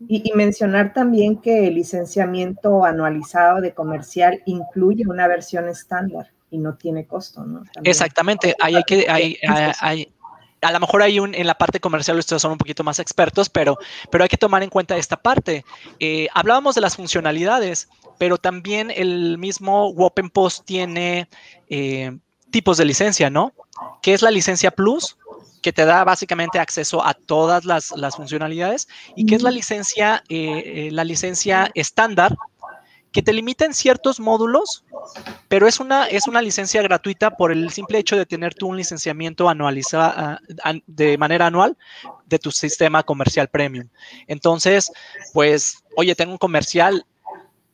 Y, mencionar también que el licenciamiento anualizado de comercial incluye una versión estándar y no tiene costo, ¿no? Exactamente, ahí hay que, hay, hay, a lo mejor hay un, en la parte comercial ustedes son un poquito más expertos, pero, pero hay que tomar en cuenta esta parte. Eh, hablábamos de las funcionalidades, pero también el mismo Open Post tiene eh, tipos de licencia, ¿no? ¿Qué es la licencia Plus? que te da básicamente acceso a todas las, funcionalidades y que es la licencia, eh, eh, la licencia estándar, que te limita en ciertos módulos, pero es una, es una licencia gratuita por el simple hecho de tener tú un licenciamiento anualizado de manera anual de tu sistema comercial premium. Entonces, pues, oye, tengo un comercial,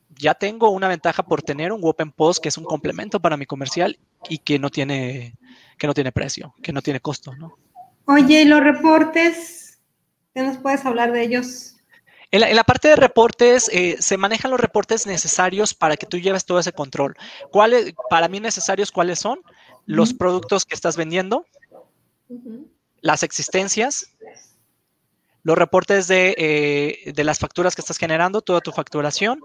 ya tengo una ventaja por tener un Open Post que es un complemento para mi comercial y que no tiene, que no tiene precio, que no tiene costo, ¿no? Oye, ¿y los reportes? ¿Qué nos puedes hablar de ellos? En la, parte de reportes, eh, se manejan los reportes necesarios para que tú lleves todo ese control. ¿Cuáles, para mí necesarios, cuáles son? Los productos que estás vendiendo, las existencias, los reportes de, eh, de, las facturas que estás generando, toda tu facturación,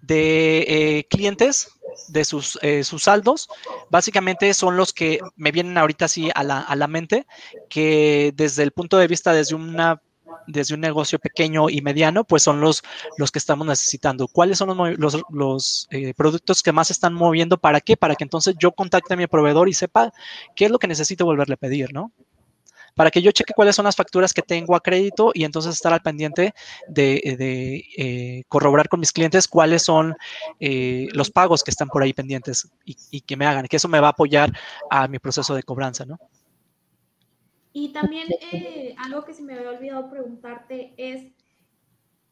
de eh, clientes, de sus, eh, sus saldos, básicamente son los que me vienen ahorita así a la, a la mente, que desde el punto de vista, desde una desde un negocio pequeño y mediano, pues son los, los que estamos necesitando. ¿Cuáles son los, los, eh, productos que más están moviendo? ¿Para qué? Para que entonces yo contacte a mi proveedor y sepa qué es lo que necesito volverle a pedir, ¿no? para que yo cheque cuáles son las facturas que tengo a crédito y entonces estar al pendiente de, eh, corroborar con mis clientes cuáles son eh, los pagos que están por ahí pendientes y, que me hagan, que eso me va a apoyar a mi proceso de cobranza, ¿no? Y también eh, algo que se me había olvidado preguntarte es,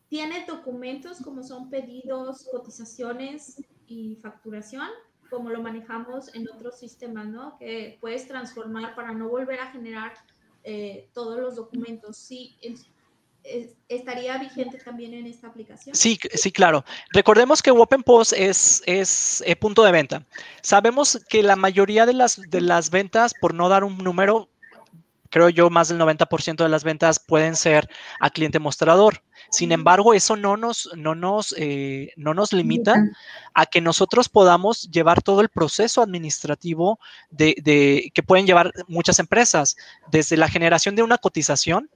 ¿tiene documentos como son pedidos, cotizaciones y facturación? como lo manejamos en otros sistemas, ¿no? Que puedes transformar para no volver a generar eh, todos los documentos. Sí, ¿Estaría vigente también en esta aplicación? Sí, sí, claro. Recordemos que OpenPost es, es eh, punto de venta. Sabemos que la mayoría de las, de las ventas, por no dar un número, creo yo más del 90% de las ventas pueden ser a cliente mostrador. Sin embargo, eso no nos, no nos, eh, no nos limita a que nosotros podamos llevar todo el proceso administrativo de, que pueden llevar muchas empresas, desde la generación de una cotización,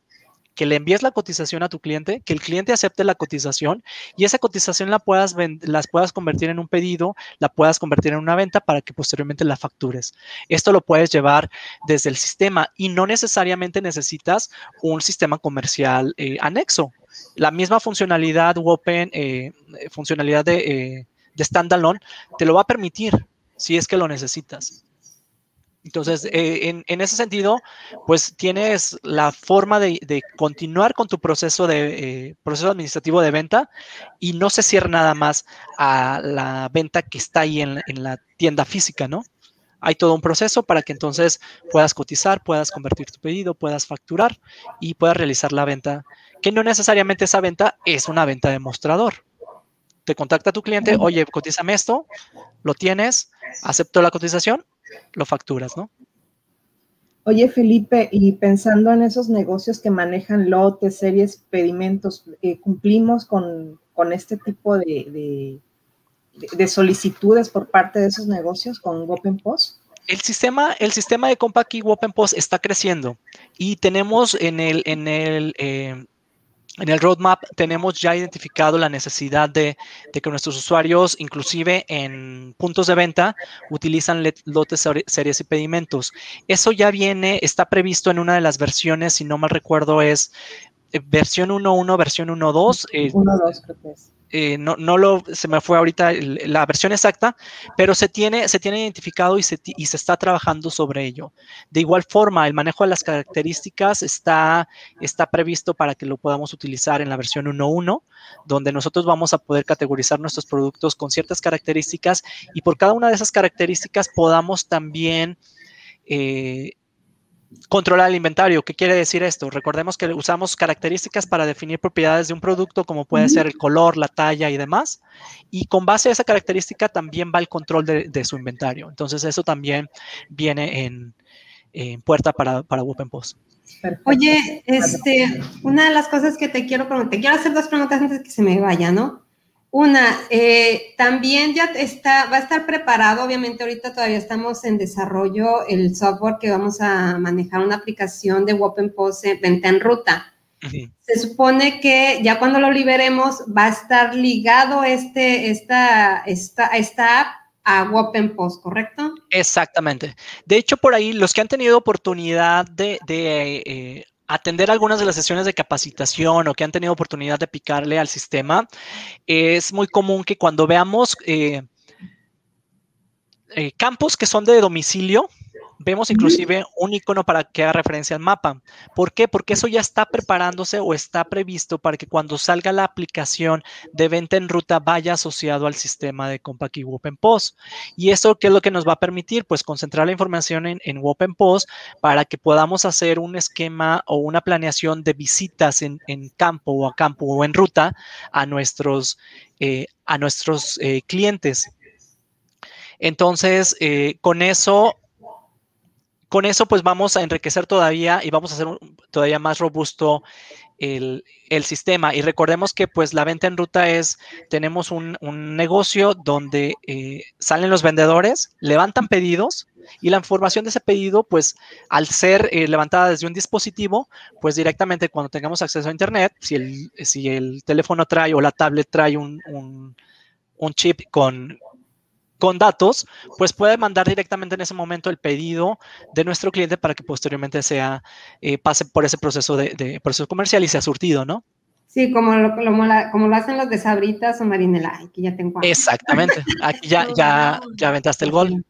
que le envíes la cotización a tu cliente, que el cliente acepte la cotización y esa cotización la puedas las puedas convertir en un pedido, la puedas convertir en una venta para que posteriormente la factures. Esto lo puedes llevar desde el sistema y no necesariamente necesitas un sistema comercial eh, anexo. La misma funcionalidad Open, eh, funcionalidad de, eh, de standalone, te lo va a permitir si es que lo necesitas. Entonces, eh, en, ese sentido, pues tienes la forma de, continuar con tu proceso de eh, proceso administrativo de venta y no se cierra nada más a la venta que está ahí en, la tienda física, ¿no? Hay todo un proceso para que entonces puedas cotizar, puedas convertir tu pedido, puedas facturar y puedas realizar la venta, que no necesariamente esa venta es una venta de mostrador. Te contacta tu cliente, oye, cotízame esto, lo tienes, acepto la cotización, lo facturas, ¿no? Oye, Felipe, y pensando en esos negocios que manejan lotes, series, pedimentos, eh, ¿cumplimos con, este tipo de, de, solicitudes por parte de esos negocios con OpenPost? El sistema, el sistema de Compact y OpenPost está creciendo y tenemos en el, en el eh, en el roadmap tenemos ya identificado la necesidad de, que nuestros usuarios, inclusive en puntos de venta, utilizan lotes, series y pedimentos. Eso ya viene, está previsto en una de las versiones, si no mal recuerdo, es eh, versión 1.1, versión 1.2. 1.2 creo que es. Eh, no, no lo, se me fue ahorita la versión exacta, pero se tiene, se tiene identificado y se, y se está trabajando sobre ello. De igual forma, el manejo de las características está, está previsto para que lo podamos utilizar en la versión 1.1, donde nosotros vamos a poder categorizar nuestros productos con ciertas características y por cada una de esas características podamos también eh, Controlar el inventario. ¿Qué quiere decir esto? Recordemos que usamos características para definir propiedades de un producto, como puede ser el color, la talla y demás. Y con base a esa característica también va el control de, su inventario. Entonces, eso también viene en, puerta para, para OpenPost. Oye, este, una de las cosas que te quiero preguntar, te quiero hacer dos preguntas antes de que se me vaya, ¿no? Una, eh, también ya está, va a estar preparado, obviamente ahorita todavía estamos en desarrollo el software que vamos a manejar una aplicación de Post venta en ruta. Se supone que ya cuando lo liberemos va a estar ligado este, esta, esta, esta app a Post, ¿correcto? Exactamente. De hecho, por ahí los que han tenido oportunidad de, eh, atender algunas de las sesiones de capacitación o que han tenido oportunidad de picarle al sistema, es muy común que cuando veamos eh, eh, campos que son de domicilio, Vemos inclusive un icono para que haga referencia al mapa. ¿Por qué? Porque eso ya está preparándose o está previsto para que cuando salga la aplicación de venta en ruta vaya asociado al sistema de Compact y Post. ¿Y eso qué es lo que nos va a permitir? Pues concentrar la información en, en Post para que podamos hacer un esquema o una planeación de visitas en, campo o a campo o en ruta a nuestros, eh, a nuestros eh, clientes. Entonces, eh, con eso con eso pues vamos a enriquecer todavía y vamos a hacer todavía más robusto el, sistema. Y recordemos que pues la venta en ruta es, tenemos un, negocio donde eh, salen los vendedores, levantan pedidos y la información de ese pedido pues al ser eh, levantada desde un dispositivo, pues directamente cuando tengamos acceso a Internet, si el, si el teléfono trae o la tablet trae un, un chip con, con datos, pues puede mandar directamente en ese momento el pedido de nuestro cliente para que posteriormente sea, eh, pase por ese proceso de, proceso comercial y sea surtido, ¿no? Sí, como lo, como, lo hacen los de Sabritas o Marinela, aquí ya tengo. Exactamente, aquí ya, ya, ya aventaste el gol.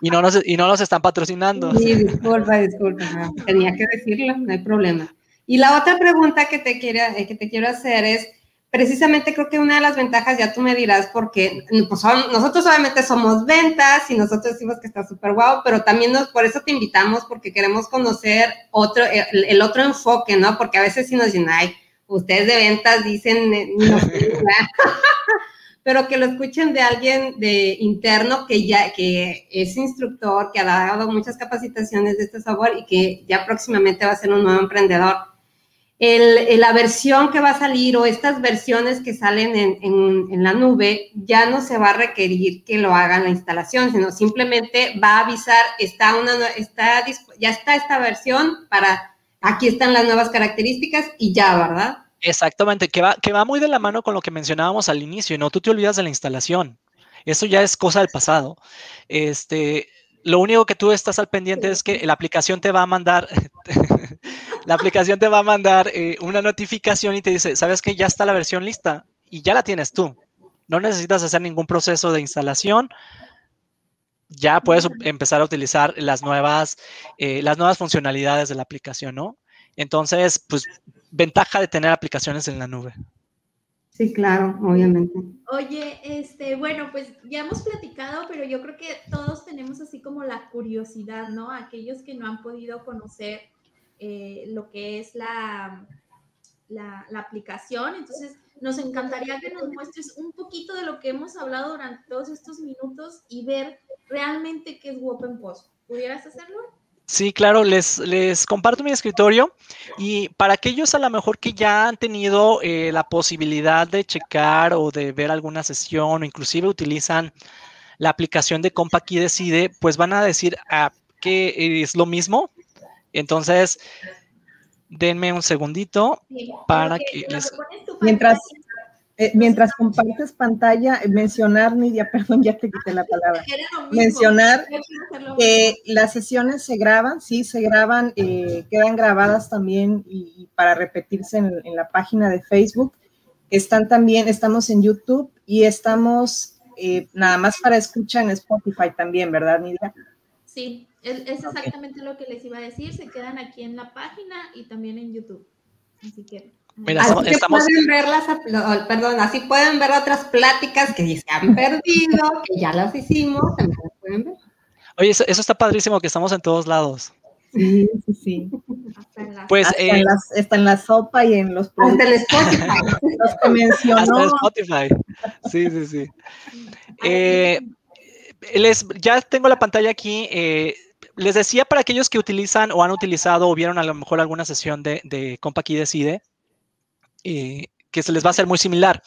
y no nos, y no nos están patrocinando. Sí, disculpa, disculpa, tenía que decirlo, no hay problema. Y la otra pregunta que te, quiero, eh, que te quiero hacer es, precisamente creo que una de las ventajas, ya tú me dirás, porque pues, nosotros obviamente somos ventas y nosotros decimos que está súper guau, pero también nos, por eso te invitamos, porque queremos conocer otro, el, otro enfoque, ¿no? Porque a veces si nos dicen, ay, ustedes de ventas dicen, eh, no, pero que lo escuchen de alguien de interno que ya, que es instructor, que ha dado muchas capacitaciones de este sabor y que ya próximamente va a ser un nuevo emprendedor el, la versión que va a salir o estas versiones que salen en, la nube ya no se va a requerir que lo hagan la instalación, sino simplemente va a avisar, está una, está, ya está esta versión para, aquí están las nuevas características y ya, ¿verdad? Exactamente, que va, que va muy de la mano con lo que mencionábamos al inicio, ¿no? Tú te olvidas de la instalación. Eso ya es cosa del pasado. Este, lo único que tú estás al pendiente es que la aplicación te va a mandar, la aplicación te va a mandar eh, una notificación y te dice, sabes que ya está la versión lista y ya la tienes tú. No necesitas hacer ningún proceso de instalación. Ya puedes empezar a utilizar las nuevas, eh, las nuevas funcionalidades de la aplicación, ¿no? Entonces, pues, ventaja de tener aplicaciones en la nube. Sí, claro, obviamente. Oye, este, bueno, pues ya hemos platicado, pero yo creo que todos tenemos así como la curiosidad, ¿no? Aquellos que no han podido conocer eh, lo que es la, la, aplicación. Entonces, nos encantaría que nos muestres un poquito de lo que hemos hablado durante todos estos minutos y ver realmente qué es Open Post. ¿Pudieras hacerlo? Sí, claro, les, les comparto mi escritorio y para aquellos a lo mejor que ya han tenido eh, la posibilidad de checar o de ver alguna sesión o inclusive utilizan la aplicación de Compact y Decide, pues van a decir ah, que es lo mismo, entonces, denme un segundito para que, Mientras, eh, mientras compartes pantalla, mencionar, Nidia, perdón, ya te quité la palabra. Mencionar. Eh, las sesiones se graban, sí, se graban, eh, quedan grabadas también y, y para repetirse en, en, la página de Facebook. Están también, estamos en YouTube y estamos eh, nada más para escuchar en Spotify también, ¿verdad, Nidia? Sí, es, es exactamente okay. lo que les iba a decir. Se quedan aquí en la página y también en YouTube. Así que. Mira, así estamos... pueden ver las, perdón, así pueden ver otras pláticas que se han perdido, que ya las hicimos, también las pueden ver. Oye, eso, eso, está padrísimo, que estamos en todos lados. Sí, sí, sí. Pues hasta, eh, en las, está en la sopa y en los Hasta el Spotify. los que mencionó. Hasta el Spotify. Sí, sí, sí. Eh, les, ya tengo la pantalla aquí. Eh, les decía para aquellos que utilizan o han utilizado o vieron a lo mejor alguna sesión de, de Compact y Decide, eh, que se les va a hacer muy similar.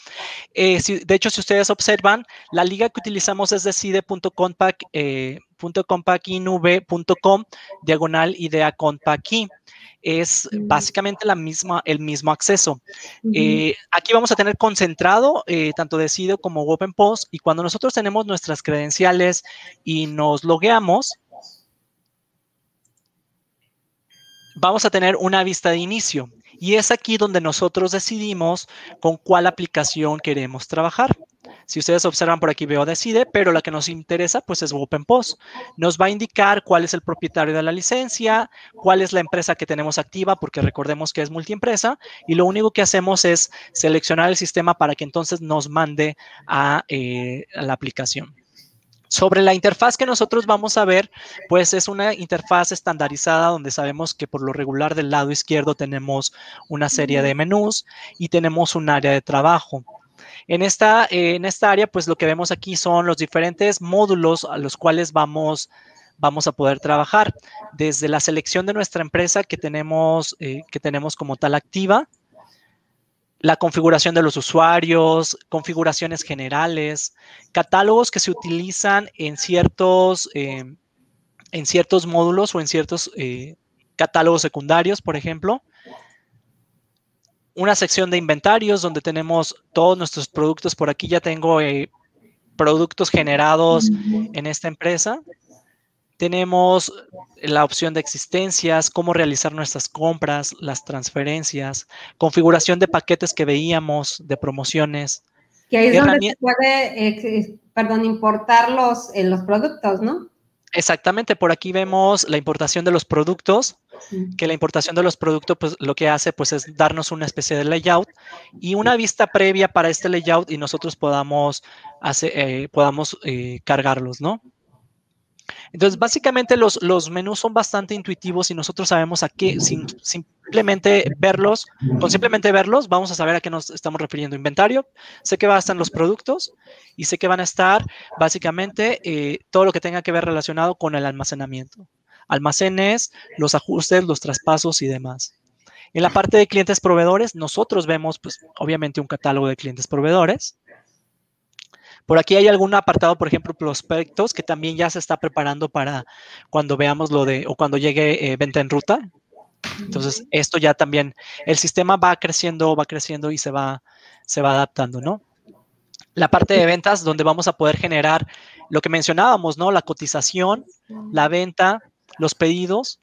Eh, si, de hecho, si ustedes observan, la liga que utilizamos es decide.compactinv.com diagonal idea compact es básicamente la misma, el mismo acceso. Uh -huh. eh, aquí vamos a tener concentrado eh, tanto Decide como OpenPost y cuando nosotros tenemos nuestras credenciales y nos logueamos, vamos a tener una vista de inicio. Y es aquí donde nosotros decidimos con cuál aplicación queremos trabajar. Si ustedes observan por aquí veo decide, pero la que nos interesa pues es OpenPost. Nos va a indicar cuál es el propietario de la licencia, cuál es la empresa que tenemos activa, porque recordemos que es multiempresa, y lo único que hacemos es seleccionar el sistema para que entonces nos mande a, eh, a la aplicación. Sobre la interfaz que nosotros vamos a ver, pues es una interfaz estandarizada donde sabemos que por lo regular del lado izquierdo tenemos una serie de menús y tenemos un área de trabajo. En esta, eh, en esta área, pues lo que vemos aquí son los diferentes módulos a los cuales vamos, vamos a poder trabajar. Desde la selección de nuestra empresa que tenemos, eh, que tenemos como tal activa, la configuración de los usuarios, configuraciones generales, catálogos que se utilizan en ciertos, eh, en ciertos módulos o en ciertos catálogos secundarios, por ejemplo. Una sección de inventarios donde tenemos todos nuestros productos. Por aquí ya tengo eh, productos generados en esta empresa. Tenemos la opción de existencias, cómo realizar nuestras compras, las transferencias, configuración de paquetes que veíamos, de promociones. Que ahí es donde se puede, eh, perdón, importar los, eh, los productos, ¿no? Exactamente, por aquí vemos la importación de los productos, que la importación de los productos pues lo que hace pues es darnos una especie de layout y una vista previa para este layout y nosotros podamos, hacer, eh, podamos eh, cargarlos, ¿no? Entonces, básicamente los, los, menús son bastante intuitivos y nosotros sabemos a qué, sin simplemente verlos, con simplemente verlos, vamos a saber a qué nos estamos refiriendo. Inventario, sé que van a estar los productos y sé que van a estar básicamente eh, todo lo que tenga que ver relacionado con el almacenamiento. Almacenes, los ajustes, los traspasos y demás. En la parte de clientes proveedores, nosotros vemos, pues, obviamente un catálogo de clientes proveedores. Por aquí hay algún apartado, por ejemplo, prospectos, que también ya se está preparando para cuando veamos lo de, o cuando llegue eh, venta en ruta. Entonces, esto ya también, el sistema va creciendo, va creciendo y se va, se va adaptando, ¿no? La parte de ventas, donde vamos a poder generar lo que mencionábamos, ¿no? La cotización, la venta, los pedidos,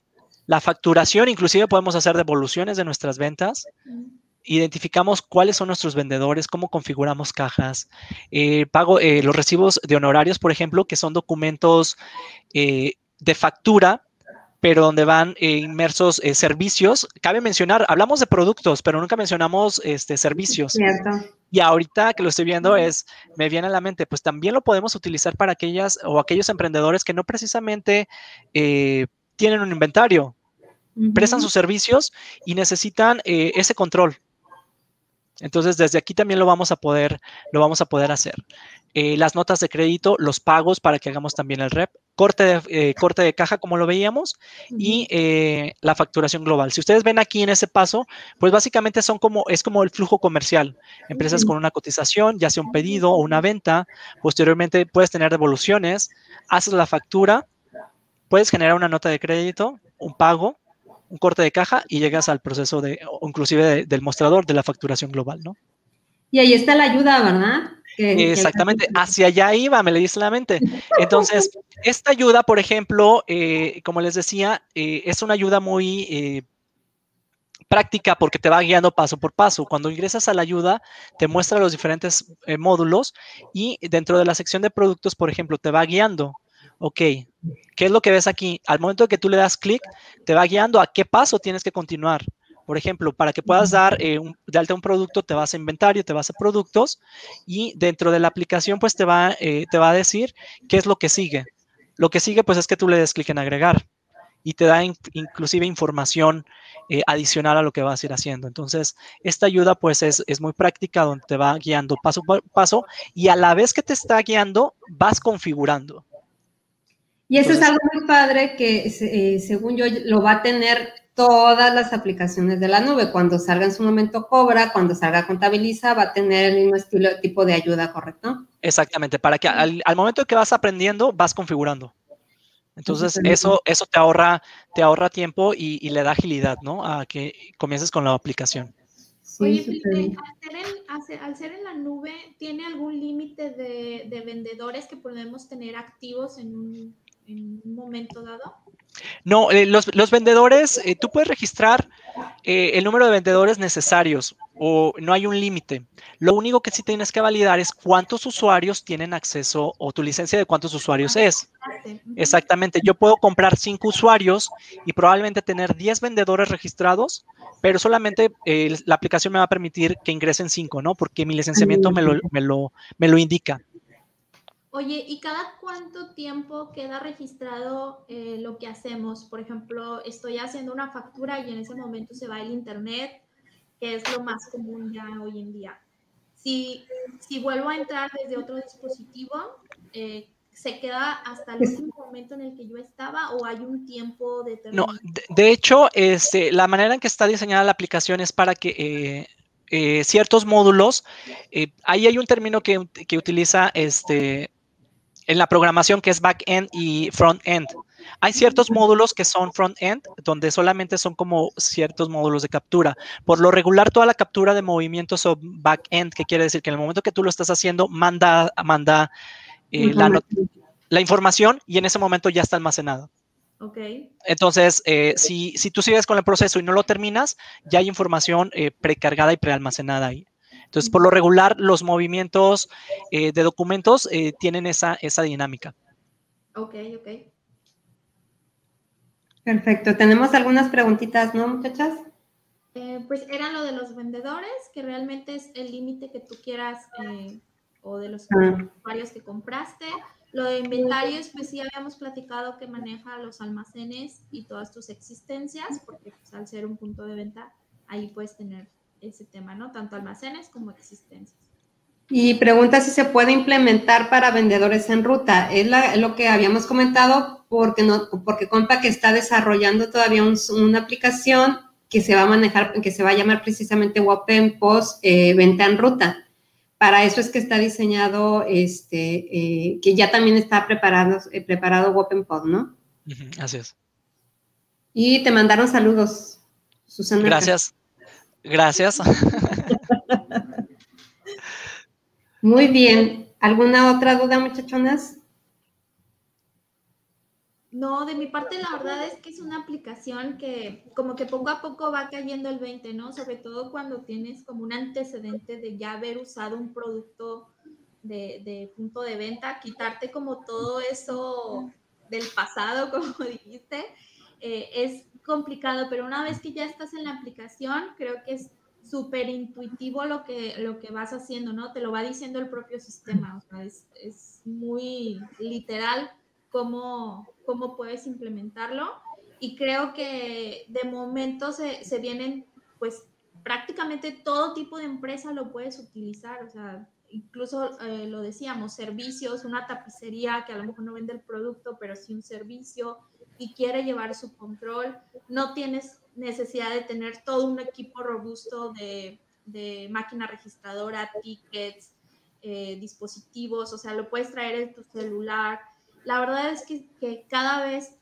la facturación, inclusive podemos hacer devoluciones de nuestras ventas identificamos cuáles son nuestros vendedores, cómo configuramos cajas, eh, pago eh, los recibos de honorarios, por ejemplo, que son documentos eh, de factura, pero donde van inmersos servicios. Cabe mencionar, hablamos de productos, pero nunca mencionamos este, servicios. Cierto. Y ahorita que lo estoy viendo es, me viene a la mente, pues también lo podemos utilizar para aquellas o aquellos emprendedores que no precisamente tienen un inventario, prestan sus servicios y necesitan eh, ese control. Entonces, desde aquí también lo vamos a poder, lo vamos a poder hacer. Eh, las notas de crédito, los pagos para que hagamos también el REP, corte de, eh, corte de caja, como lo veíamos, y eh, la facturación global. Si ustedes ven aquí en ese paso, pues básicamente son como, es como el flujo comercial. Empresas con una cotización, ya sea un pedido o una venta, posteriormente puedes tener devoluciones, haces la factura, puedes generar una nota de crédito, un pago, un corte de caja y llegas al proceso de, o inclusive de, del mostrador de la facturación global, ¿no? Y ahí está la ayuda, ¿verdad? Exactamente, hacia allá iba, me le dice la mente. Entonces, esta ayuda, por ejemplo, eh, como les decía, eh, es una ayuda muy eh, práctica porque te va guiando paso por paso. Cuando ingresas a la ayuda, te muestra los diferentes módulos y dentro de la sección de productos, por ejemplo, te va guiando. Ok, ¿qué es lo que ves aquí? Al momento de que tú le das clic, te va guiando a qué paso tienes que continuar. Por ejemplo, para que puedas dar eh, de alta un producto, te vas a inventario, te vas a productos y dentro de la aplicación, pues te va, eh, te va a decir qué es lo que sigue. Lo que sigue, pues es que tú le des clic en agregar y te da inclusive información eh, adicional a lo que vas a ir haciendo. Entonces, esta ayuda pues es, es, muy práctica donde te va guiando paso por paso y a la vez que te está guiando, vas configurando. Y eso es algo muy padre que según yo lo va a tener todas las aplicaciones de la nube. Cuando salga en su momento Cobra, cuando salga Contabiliza, va a tener el mismo estilo, tipo de ayuda, ¿correcto? Exactamente, para que al, momento que vas aprendiendo, vas configurando. Entonces, eso, eso te ahorra, te ahorra tiempo y, le da agilidad, ¿no? A que comiences con la aplicación. Oye, Felipe, al ser, en, la nube, ¿tiene algún límite de, de vendedores que podemos tener activos en un en un momento dado? No, eh, los, vendedores, eh, tú puedes registrar eh, el número de vendedores necesarios o no hay un límite. Lo único que sí tienes que validar es cuántos usuarios tienen acceso o tu licencia de cuántos usuarios es. Exactamente, yo puedo comprar cinco usuarios y probablemente tener 10 vendedores registrados, pero solamente la aplicación me va a permitir que ingresen cinco, ¿no? Porque mi licenciamiento me lo, me lo, me lo indica. Oye, ¿y cada cuánto tiempo queda registrado eh, lo que hacemos? Por ejemplo, estoy haciendo una factura y en ese momento se va el internet, que es lo más común ya hoy en día. Si, si vuelvo a entrar desde otro dispositivo, eh, ¿se queda hasta el último momento en el que yo estaba o hay un tiempo determinado? No, de, hecho, este, la manera en que está diseñada la aplicación es para que eh, ciertos módulos, ahí hay un término que, que utiliza este, en la programación que es back-end y front-end. Hay ciertos módulos que son front-end, donde solamente son como ciertos módulos de captura. Por lo regular, toda la captura de movimientos son back-end, que quiere decir que en el momento que tú lo estás haciendo, manda, manda eh, la, información y en ese momento ya está almacenado. Okay. Entonces, eh, si, si, tú sigues con el proceso y no lo terminas, ya hay información eh, precargada y prealmacenada ahí. Entonces, por lo regular, los movimientos eh, de documentos eh, tienen esa, esa dinámica. Ok, ok. Perfecto. Tenemos algunas preguntitas, ¿no, muchachas? Eh, pues era lo de los vendedores, que realmente es el límite que tú quieras o de los ah. usuarios que compraste. Lo de inventarios, pues sí habíamos platicado que maneja los almacenes y todas tus existencias, porque pues, al ser un punto de venta, ahí puedes tener ese tema, ¿no? Tanto almacenes como existencias. Y pregunta si se puede implementar para vendedores en ruta. Es lo que habíamos comentado porque, no, porque que está desarrollando todavía una aplicación que se va a manejar, que se va a llamar precisamente Wapen Post eh, Venta en Ruta. Para eso es que está diseñado, este, eh, que ya también está preparado, eh, preparado Wapen Post, ¿no? así es. Y te mandaron saludos, Susana. Gracias. Gracias. Muy bien. ¿Alguna otra duda, muchachonas? No, de mi parte la verdad es que es una aplicación que como que poco a poco va cayendo el 20, ¿no? Sobre todo cuando tienes como un antecedente de ya haber usado un producto de, punto de venta, quitarte como todo eso del pasado, como dijiste, eh, es complicado, pero una vez que ya estás en la aplicación, creo que es súper intuitivo lo que, lo que vas haciendo, ¿no? Te lo va diciendo el propio sistema, o sea, es, es muy literal cómo, cómo puedes implementarlo. Y creo que de momento se, se vienen, pues prácticamente todo tipo de empresa lo puedes utilizar, o sea, incluso eh, lo decíamos, servicios, una tapicería que a lo mejor no vende el producto, pero sí un servicio, y quiere llevar su control, no tienes necesidad de tener todo un equipo robusto de, máquina registradora, tickets, eh, dispositivos, o sea, lo puedes traer en tu celular. La verdad es que, cada vez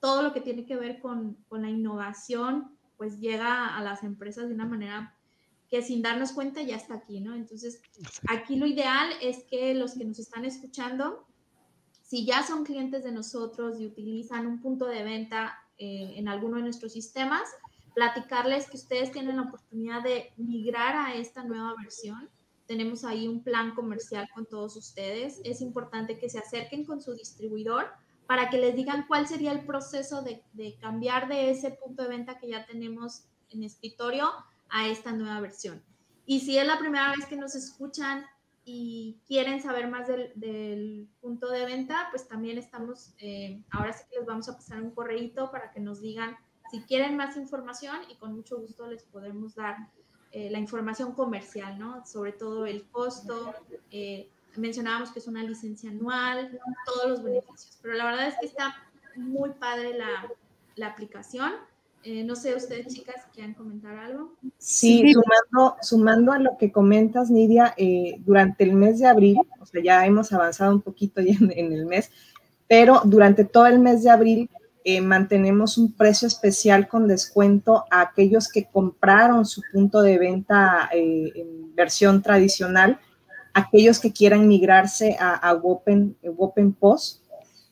todo lo que tiene que ver con, la innovación, pues llega a las empresas de una manera que sin darnos cuenta ya está aquí, ¿no? Entonces, aquí lo ideal es que los que nos están escuchando, si ya son clientes de nosotros y utilizan un punto de venta eh, en alguno de nuestros sistemas, platicarles que ustedes tienen la oportunidad de migrar a esta nueva versión. Tenemos ahí un plan comercial con todos ustedes. Es importante que se acerquen con su distribuidor para que les digan cuál sería el proceso de, de cambiar de ese punto de venta que ya tenemos en escritorio a esta nueva versión. Y si es la primera vez que nos escuchan y quieren saber más del, punto de venta, pues también estamos, eh, ahora sí que les vamos a pasar un correíto para que nos digan si quieren más información y con mucho gusto les podemos dar eh, la información comercial, ¿no? Sobre todo el costo, eh, mencionábamos que es una licencia anual, todos los beneficios, pero la verdad es que está muy padre la, la aplicación. Eh, no sé, ustedes chicas, ¿quieren comentar algo? Sí, Sumando, sumando a lo que comentas, Nidia, eh, durante el mes de abril, o sea, ya hemos avanzado un poquito ya en, el mes, pero durante todo el mes de abril eh, mantenemos un precio especial con descuento a aquellos que compraron su punto de venta en versión tradicional, aquellos que quieran migrarse a, a Open, Open Post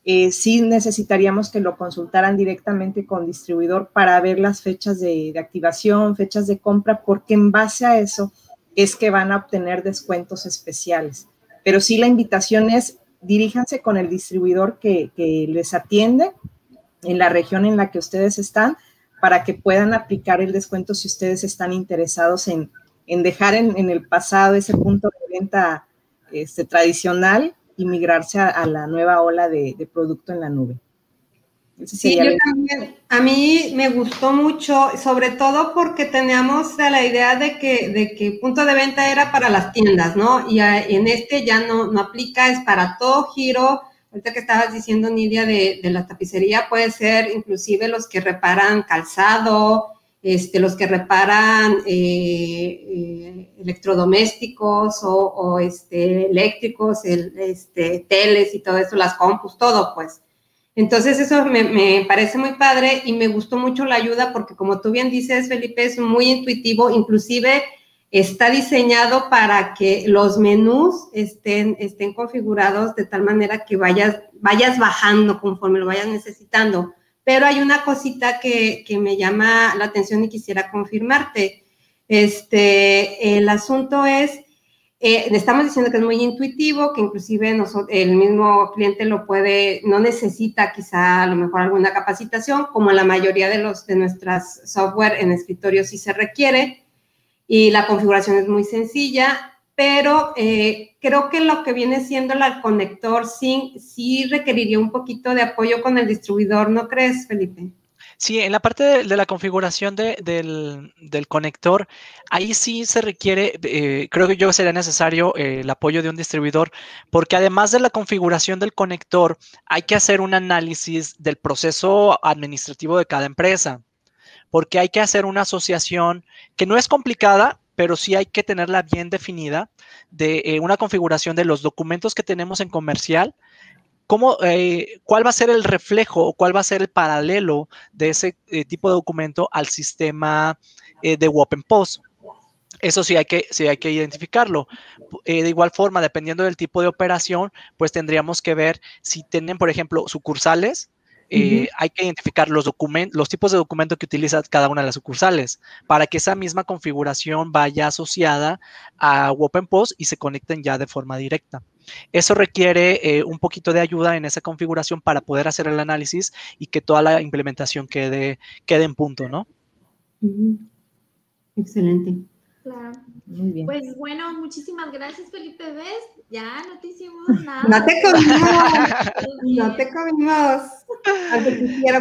eh, sí necesitaríamos que lo consultaran directamente con distribuidor para ver las fechas de, activación, fechas de compra, porque en base a eso es que van a obtener descuentos especiales. Pero sí la invitación es diríjanse con el distribuidor que, les atiende en la región en la que ustedes están para que puedan aplicar el descuento si ustedes están interesados en, dejar en, el pasado ese punto de venta este, tradicional y migrarse a, la nueva ola de, producto en la nube. Sí, yo también, a mí me gustó mucho, sobre todo porque teníamos la idea de que, de que punto de venta era para las tiendas, ¿no? Y en este ya no, no aplica, es para todo giro. Ahorita que estabas diciendo, Nidia, de, de la tapicería, puede ser inclusive los que reparan calzado, este, los que reparan eh, eh, electrodomésticos o, este, eléctricos, el, este, teles y todo eso, las compus, todo, pues. Entonces eso me, me, parece muy padre y me gustó mucho la ayuda porque como tú bien dices, Felipe, es muy intuitivo, inclusive está diseñado para que los menús estén, estén configurados de tal manera que vayas, vayas bajando conforme lo vayas necesitando. Pero hay una cosita que, me llama la atención y quisiera confirmarte. Este, el asunto es, eh, estamos diciendo que es muy intuitivo, que inclusive el mismo cliente lo puede, no necesita quizá a lo mejor alguna capacitación, como la mayoría de los de nuestras software en escritorio sí se requiere, y la configuración es muy sencilla pero eh, creo que lo que viene siendo el conector sí, sí requeriría un poquito de apoyo con el distribuidor, ¿no crees, Felipe? Sí, en la parte de, la configuración del, conector, ahí sí se requiere, eh, creo que yo sería necesario eh, el apoyo de un distribuidor, porque además de la configuración del conector, hay que hacer un análisis del proceso administrativo de cada empresa, porque hay que hacer una asociación que no es complicada, pero sí hay que tenerla bien definida de eh, una configuración de los documentos que tenemos en comercial, cómo, eh, cuál va a ser el reflejo o cuál va a ser el paralelo de ese eh, tipo de documento al sistema de Post. Eso sí hay que, sí hay que identificarlo. de igual forma, dependiendo del tipo de operación, pues tendríamos que ver si tienen, por ejemplo, sucursales eh, hay que identificar los, los tipos de documento que utiliza cada una de las sucursales para que esa misma configuración vaya asociada a OpenPost y se conecten ya de forma directa. Eso requiere eh, un poquito de ayuda en esa configuración para poder hacer el análisis y que toda la implementación quede, quede en punto, ¿no? Excelente. Claro. Muy bien. Pues bueno, muchísimas gracias, Felipe ¿Ves? Ya no te hicimos nada. No te comimos. no te comimos.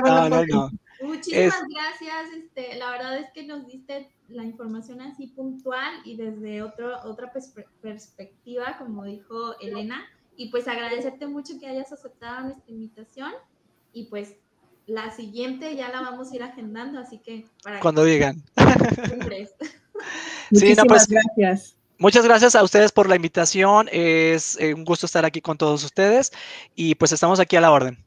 No, no, no. Muchísimas gracias. Este, la verdad es que nos diste la información así puntual y desde otro, otra perspectiva, como dijo Elena. Y pues agradecerte mucho que hayas aceptado nuestra invitación. Y pues la siguiente ya la vamos a ir agendando, así que para cuando digan. sí, no, pues, gracias. Muchas gracias a ustedes por la invitación. Es eh, un gusto estar aquí con todos ustedes y pues estamos aquí a la orden.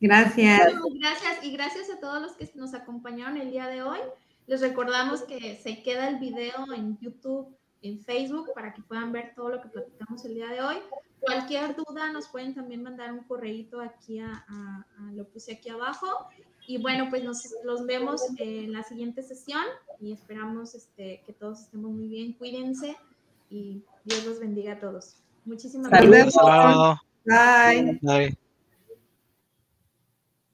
Gracias. Gracias y gracias a todos los que nos acompañaron el día de hoy. Les recordamos que se queda el video en YouTube, en Facebook, para que puedan ver todo lo que platicamos el día de hoy. Cualquier duda nos pueden también mandar un correíto aquí a, lo puse aquí abajo. Y bueno, pues nos los vemos en la siguiente sesión y esperamos este, que todos estemos muy bien. Cuídense y Dios los bendiga a todos. Muchísimas gracias. Bye. Bye.